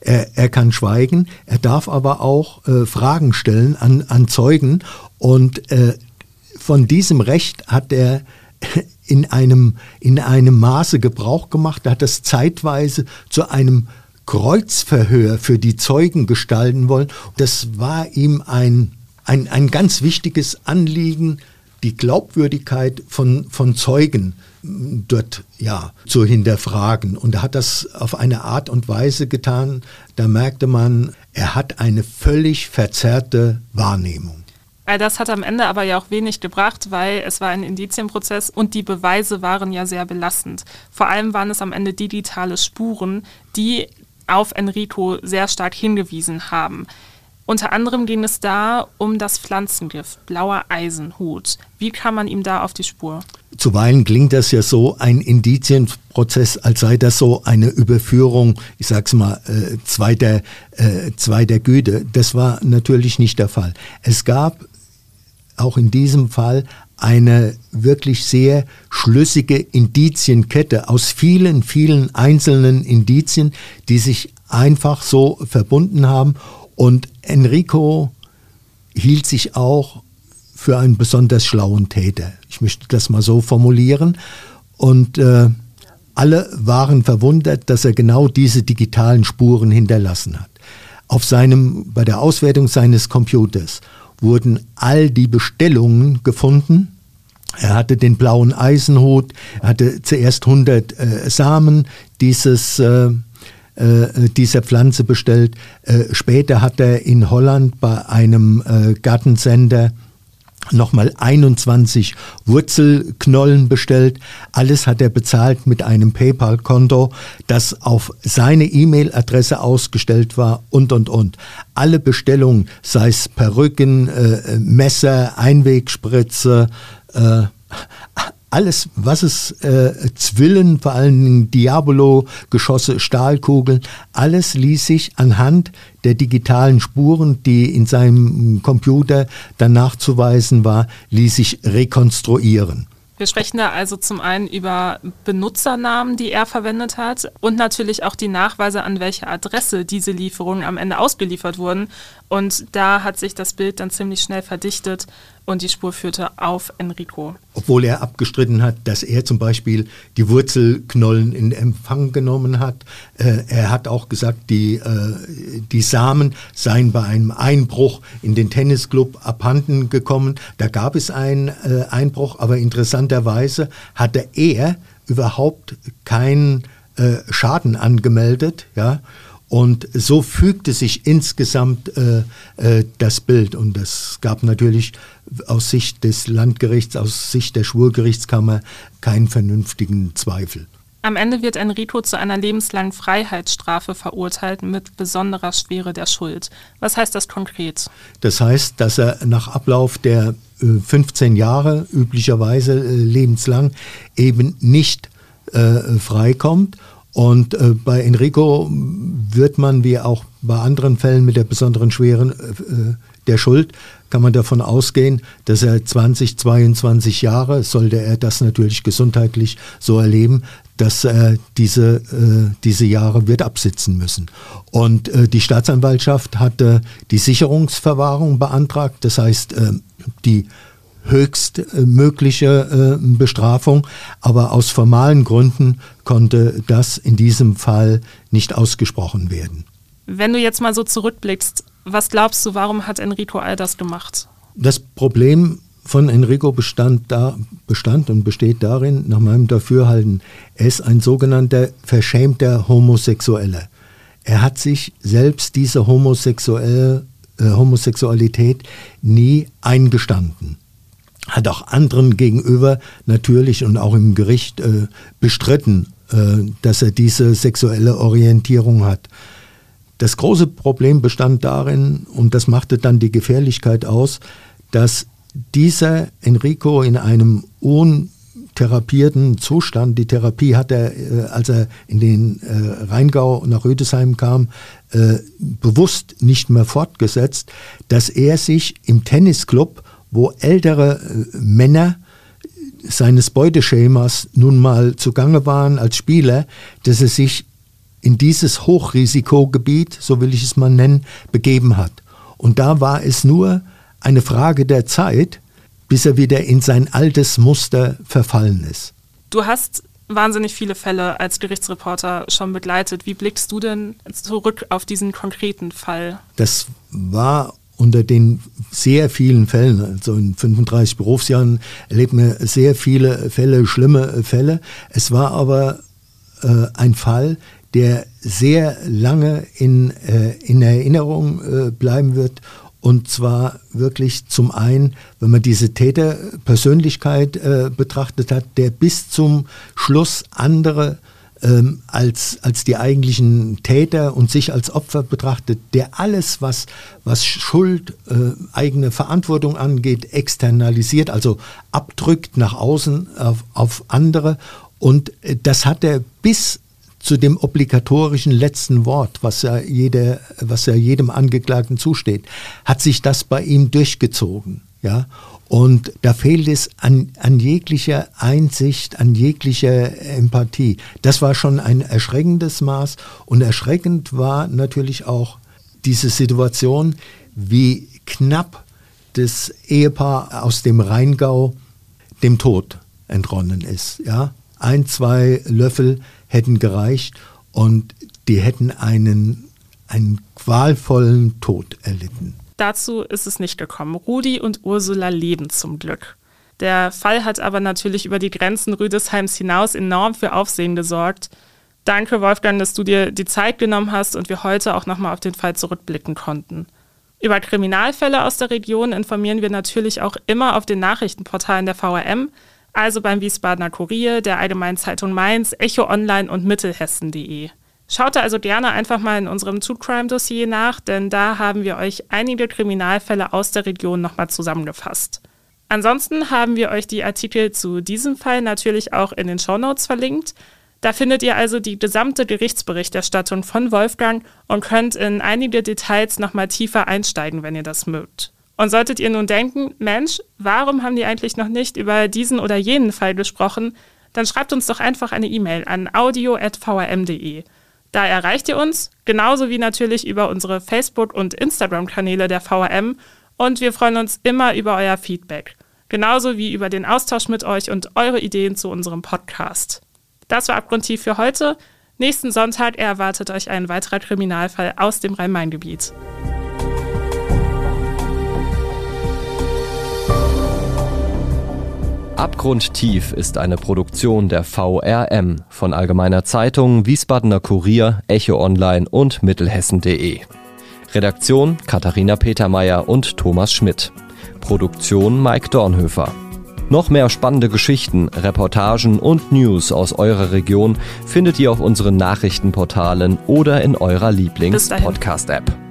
er, er kann schweigen, er darf aber auch äh, Fragen stellen an, an Zeugen. Und äh, von diesem Recht hat er *laughs* in einem, in einem Maße Gebrauch gemacht, er hat das zeitweise zu einem Kreuzverhör für die Zeugen gestalten wollen. Das war ihm ein ein, ein ganz wichtiges Anliegen, die Glaubwürdigkeit von, von Zeugen dort ja zu hinterfragen. Und er hat das auf eine Art und Weise getan, da merkte man, er hat eine völlig verzerrte Wahrnehmung. Das hat am Ende aber ja auch wenig gebracht, weil es war ein Indizienprozess und die Beweise waren ja sehr belastend. Vor allem waren es am Ende digitale Spuren, die auf Enrico sehr stark hingewiesen haben. Unter anderem ging es da um das Pflanzengift, blauer Eisenhut. Wie kam man ihm da auf die Spur? Zuweilen klingt das ja so, ein Indizienprozess, als sei das so eine Überführung, ich sag's mal, äh, zweiter, äh, zweiter Güte. Das war natürlich nicht der Fall. Es gab auch in diesem Fall eine wirklich sehr schlüssige Indizienkette aus vielen, vielen einzelnen Indizien, die sich einfach so verbunden haben und Enrico hielt sich auch für einen besonders schlauen Täter. Ich möchte das mal so formulieren. Und äh, alle waren verwundert, dass er genau diese digitalen Spuren hinterlassen hat. Auf seinem, bei der Auswertung seines Computers wurden all die Bestellungen gefunden. Er hatte den blauen Eisenhut, er hatte zuerst 100 äh, Samen dieses äh, äh, dieser Pflanze bestellt. Äh, später hat er in Holland bei einem äh, Gartensender nochmal 21 Wurzelknollen bestellt. Alles hat er bezahlt mit einem PayPal-Konto, das auf seine E-Mail-Adresse ausgestellt war und, und, und. Alle Bestellungen, sei es Perücken, äh, Messer, Einwegspritze, äh, alles, was es äh, Zwillen, vor allen Dingen Diabolo-Geschosse, Stahlkugeln, alles ließ sich anhand der digitalen Spuren, die in seinem Computer dann nachzuweisen war, ließ sich rekonstruieren. Wir sprechen da also zum einen über Benutzernamen, die er verwendet hat und natürlich auch die Nachweise, an welche Adresse diese Lieferungen am Ende ausgeliefert wurden. Und da hat sich das Bild dann ziemlich schnell verdichtet und die Spur führte auf Enrico. Obwohl er abgestritten hat, dass er zum Beispiel die Wurzelknollen in Empfang genommen hat. Äh, er hat auch gesagt, die, äh, die Samen seien bei einem Einbruch in den Tennisclub abhanden gekommen. Da gab es einen äh, Einbruch, aber interessanterweise hatte er überhaupt keinen äh, Schaden angemeldet. Ja? Und so fügte sich insgesamt äh, äh, das Bild. Und es gab natürlich aus Sicht des Landgerichts, aus Sicht der Schwurgerichtskammer keinen vernünftigen Zweifel. Am Ende wird Enrico zu einer lebenslangen Freiheitsstrafe verurteilt mit besonderer Schwere der Schuld. Was heißt das konkret? Das heißt, dass er nach Ablauf der äh, 15 Jahre, üblicherweise äh, lebenslang, eben nicht äh, freikommt und äh, bei Enrico wird man, wie auch bei anderen Fällen mit der besonderen Schweren äh, der Schuld, kann man davon ausgehen, dass er 20, 22 Jahre, sollte er das natürlich gesundheitlich so erleben, dass er diese, äh, diese Jahre wird absitzen müssen. Und äh, die Staatsanwaltschaft hatte die Sicherungsverwahrung beantragt, das heißt, äh, die höchstmögliche äh, Bestrafung, aber aus formalen Gründen konnte das in diesem Fall nicht ausgesprochen werden. Wenn du jetzt mal so zurückblickst, was glaubst du, warum hat Enrico all das gemacht? Das Problem von Enrico bestand, da, bestand und besteht darin, nach meinem Dafürhalten, er ist ein sogenannter verschämter Homosexueller. Er hat sich selbst diese homosexuelle, äh, Homosexualität nie eingestanden hat auch anderen gegenüber natürlich und auch im Gericht äh, bestritten, äh, dass er diese sexuelle Orientierung hat. Das große Problem bestand darin, und das machte dann die Gefährlichkeit aus, dass dieser Enrico in einem untherapierten Zustand, die Therapie hat er, äh, als er in den äh, Rheingau nach Rüdesheim kam, äh, bewusst nicht mehr fortgesetzt, dass er sich im Tennisclub wo ältere äh, Männer seines Beuteschemas nun mal zugange waren als Spieler, dass er sich in dieses Hochrisikogebiet, so will ich es mal nennen, begeben hat. Und da war es nur eine Frage der Zeit, bis er wieder in sein altes Muster verfallen ist. Du hast wahnsinnig viele Fälle als Gerichtsreporter schon begleitet. Wie blickst du denn zurück auf diesen konkreten Fall? Das war unter den sehr vielen Fällen, also in 35 Berufsjahren erlebt man sehr viele Fälle, schlimme Fälle. Es war aber äh, ein Fall, der sehr lange in, äh, in Erinnerung äh, bleiben wird. Und zwar wirklich zum einen, wenn man diese Täterpersönlichkeit äh, betrachtet hat, der bis zum Schluss andere ähm, als, als die eigentlichen Täter und sich als Opfer betrachtet, der alles, was, was Schuld, äh, eigene Verantwortung angeht, externalisiert, also abdrückt nach außen auf, auf andere. Und äh, das hat er bis zu dem obligatorischen letzten Wort, was ja, jeder, was ja jedem Angeklagten zusteht, hat sich das bei ihm durchgezogen. Ja? Und da fehlt es an, an jeglicher Einsicht, an jeglicher Empathie. Das war schon ein erschreckendes Maß. Und erschreckend war natürlich auch diese Situation, wie knapp das Ehepaar aus dem Rheingau dem Tod entronnen ist. Ja? Ein, zwei Löffel hätten gereicht und die hätten einen, einen qualvollen Tod erlitten. Dazu ist es nicht gekommen. Rudi und Ursula leben zum Glück. Der Fall hat aber natürlich über die Grenzen Rüdesheims hinaus enorm für Aufsehen gesorgt. Danke, Wolfgang, dass du dir die Zeit genommen hast und wir heute auch nochmal auf den Fall zurückblicken konnten. Über Kriminalfälle aus der Region informieren wir natürlich auch immer auf den Nachrichtenportalen der VRM, also beim Wiesbadener Kurier, der Allgemeinen Zeitung Mainz, Echo Online und Mittelhessen.de. Schaut da also gerne einfach mal in unserem True Crime Dossier nach, denn da haben wir euch einige Kriminalfälle aus der Region nochmal zusammengefasst. Ansonsten haben wir euch die Artikel zu diesem Fall natürlich auch in den Shownotes verlinkt. Da findet ihr also die gesamte Gerichtsberichterstattung von Wolfgang und könnt in einige Details nochmal tiefer einsteigen, wenn ihr das mögt. Und solltet ihr nun denken, Mensch, warum haben die eigentlich noch nicht über diesen oder jenen Fall gesprochen, dann schreibt uns doch einfach eine E-Mail an audio.vrm.de. Da erreicht ihr uns, genauso wie natürlich über unsere Facebook- und Instagram-Kanäle der VRM und wir freuen uns immer über euer Feedback, genauso wie über den Austausch mit euch und eure Ideen zu unserem Podcast. Das war Abgrundtief für heute. Nächsten Sonntag erwartet euch ein weiterer Kriminalfall aus dem Rhein-Main-Gebiet. Abgrundtief ist eine Produktion der VRM von Allgemeiner Zeitung, Wiesbadener Kurier, Echo Online und Mittelhessen.de. Redaktion Katharina Petermeier und Thomas Schmidt. Produktion Mike Dornhöfer. Noch mehr spannende Geschichten, Reportagen und News aus eurer Region findet ihr auf unseren Nachrichtenportalen oder in eurer Lieblings-Podcast-App.